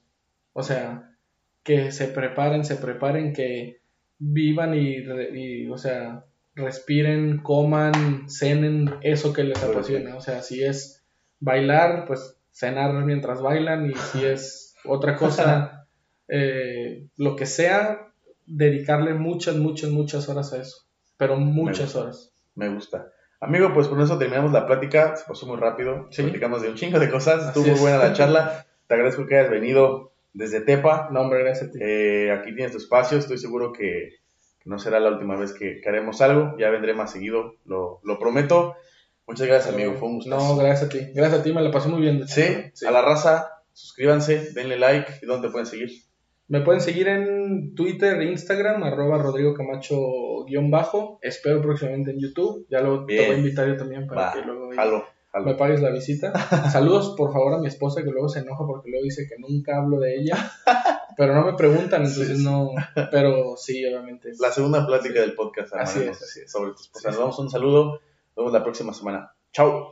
O sea, que se preparen, se preparen, que vivan y, o sea, respiren, coman, cenen eso que les apasiona. O sea, si es bailar, pues cenar mientras bailan y si es otra cosa, eh, lo que sea, dedicarle muchas, muchas, muchas horas a eso. Pero muchas horas. Me gusta. Amigo, pues con eso terminamos la plática. Se pasó muy rápido. Sí. Platicamos de un chingo de cosas. Estuvo muy buena la charla. Te agradezco que hayas venido desde Tepa. No, hombre, gracias a ti. Eh, aquí tienes tu espacio, estoy seguro que, que no será la última vez que, que haremos algo, ya vendré más seguido, lo, lo prometo. Muchas gracias, amigo, fue un gusto. No, gracias a ti. Gracias a ti, me la pasé muy bien. Sí, a la raza, suscríbanse, denle like y dónde te pueden seguir. Me pueden seguir en Twitter e Instagram, arroba Rodrigo Camacho guion bajo. Espero próximamente en YouTube. Ya luego te voy a invitar yo también para Va, que luego jalo, jalo. me pagues la visita. Saludos, por favor, a mi esposa que luego se enoja porque luego dice que nunca hablo de ella. pero no me preguntan, entonces no, pero sí, obviamente. La segunda plática del podcast Así es, así es. sobre tu esposa. Nos damos un saludo, nos vemos la próxima semana. Chao.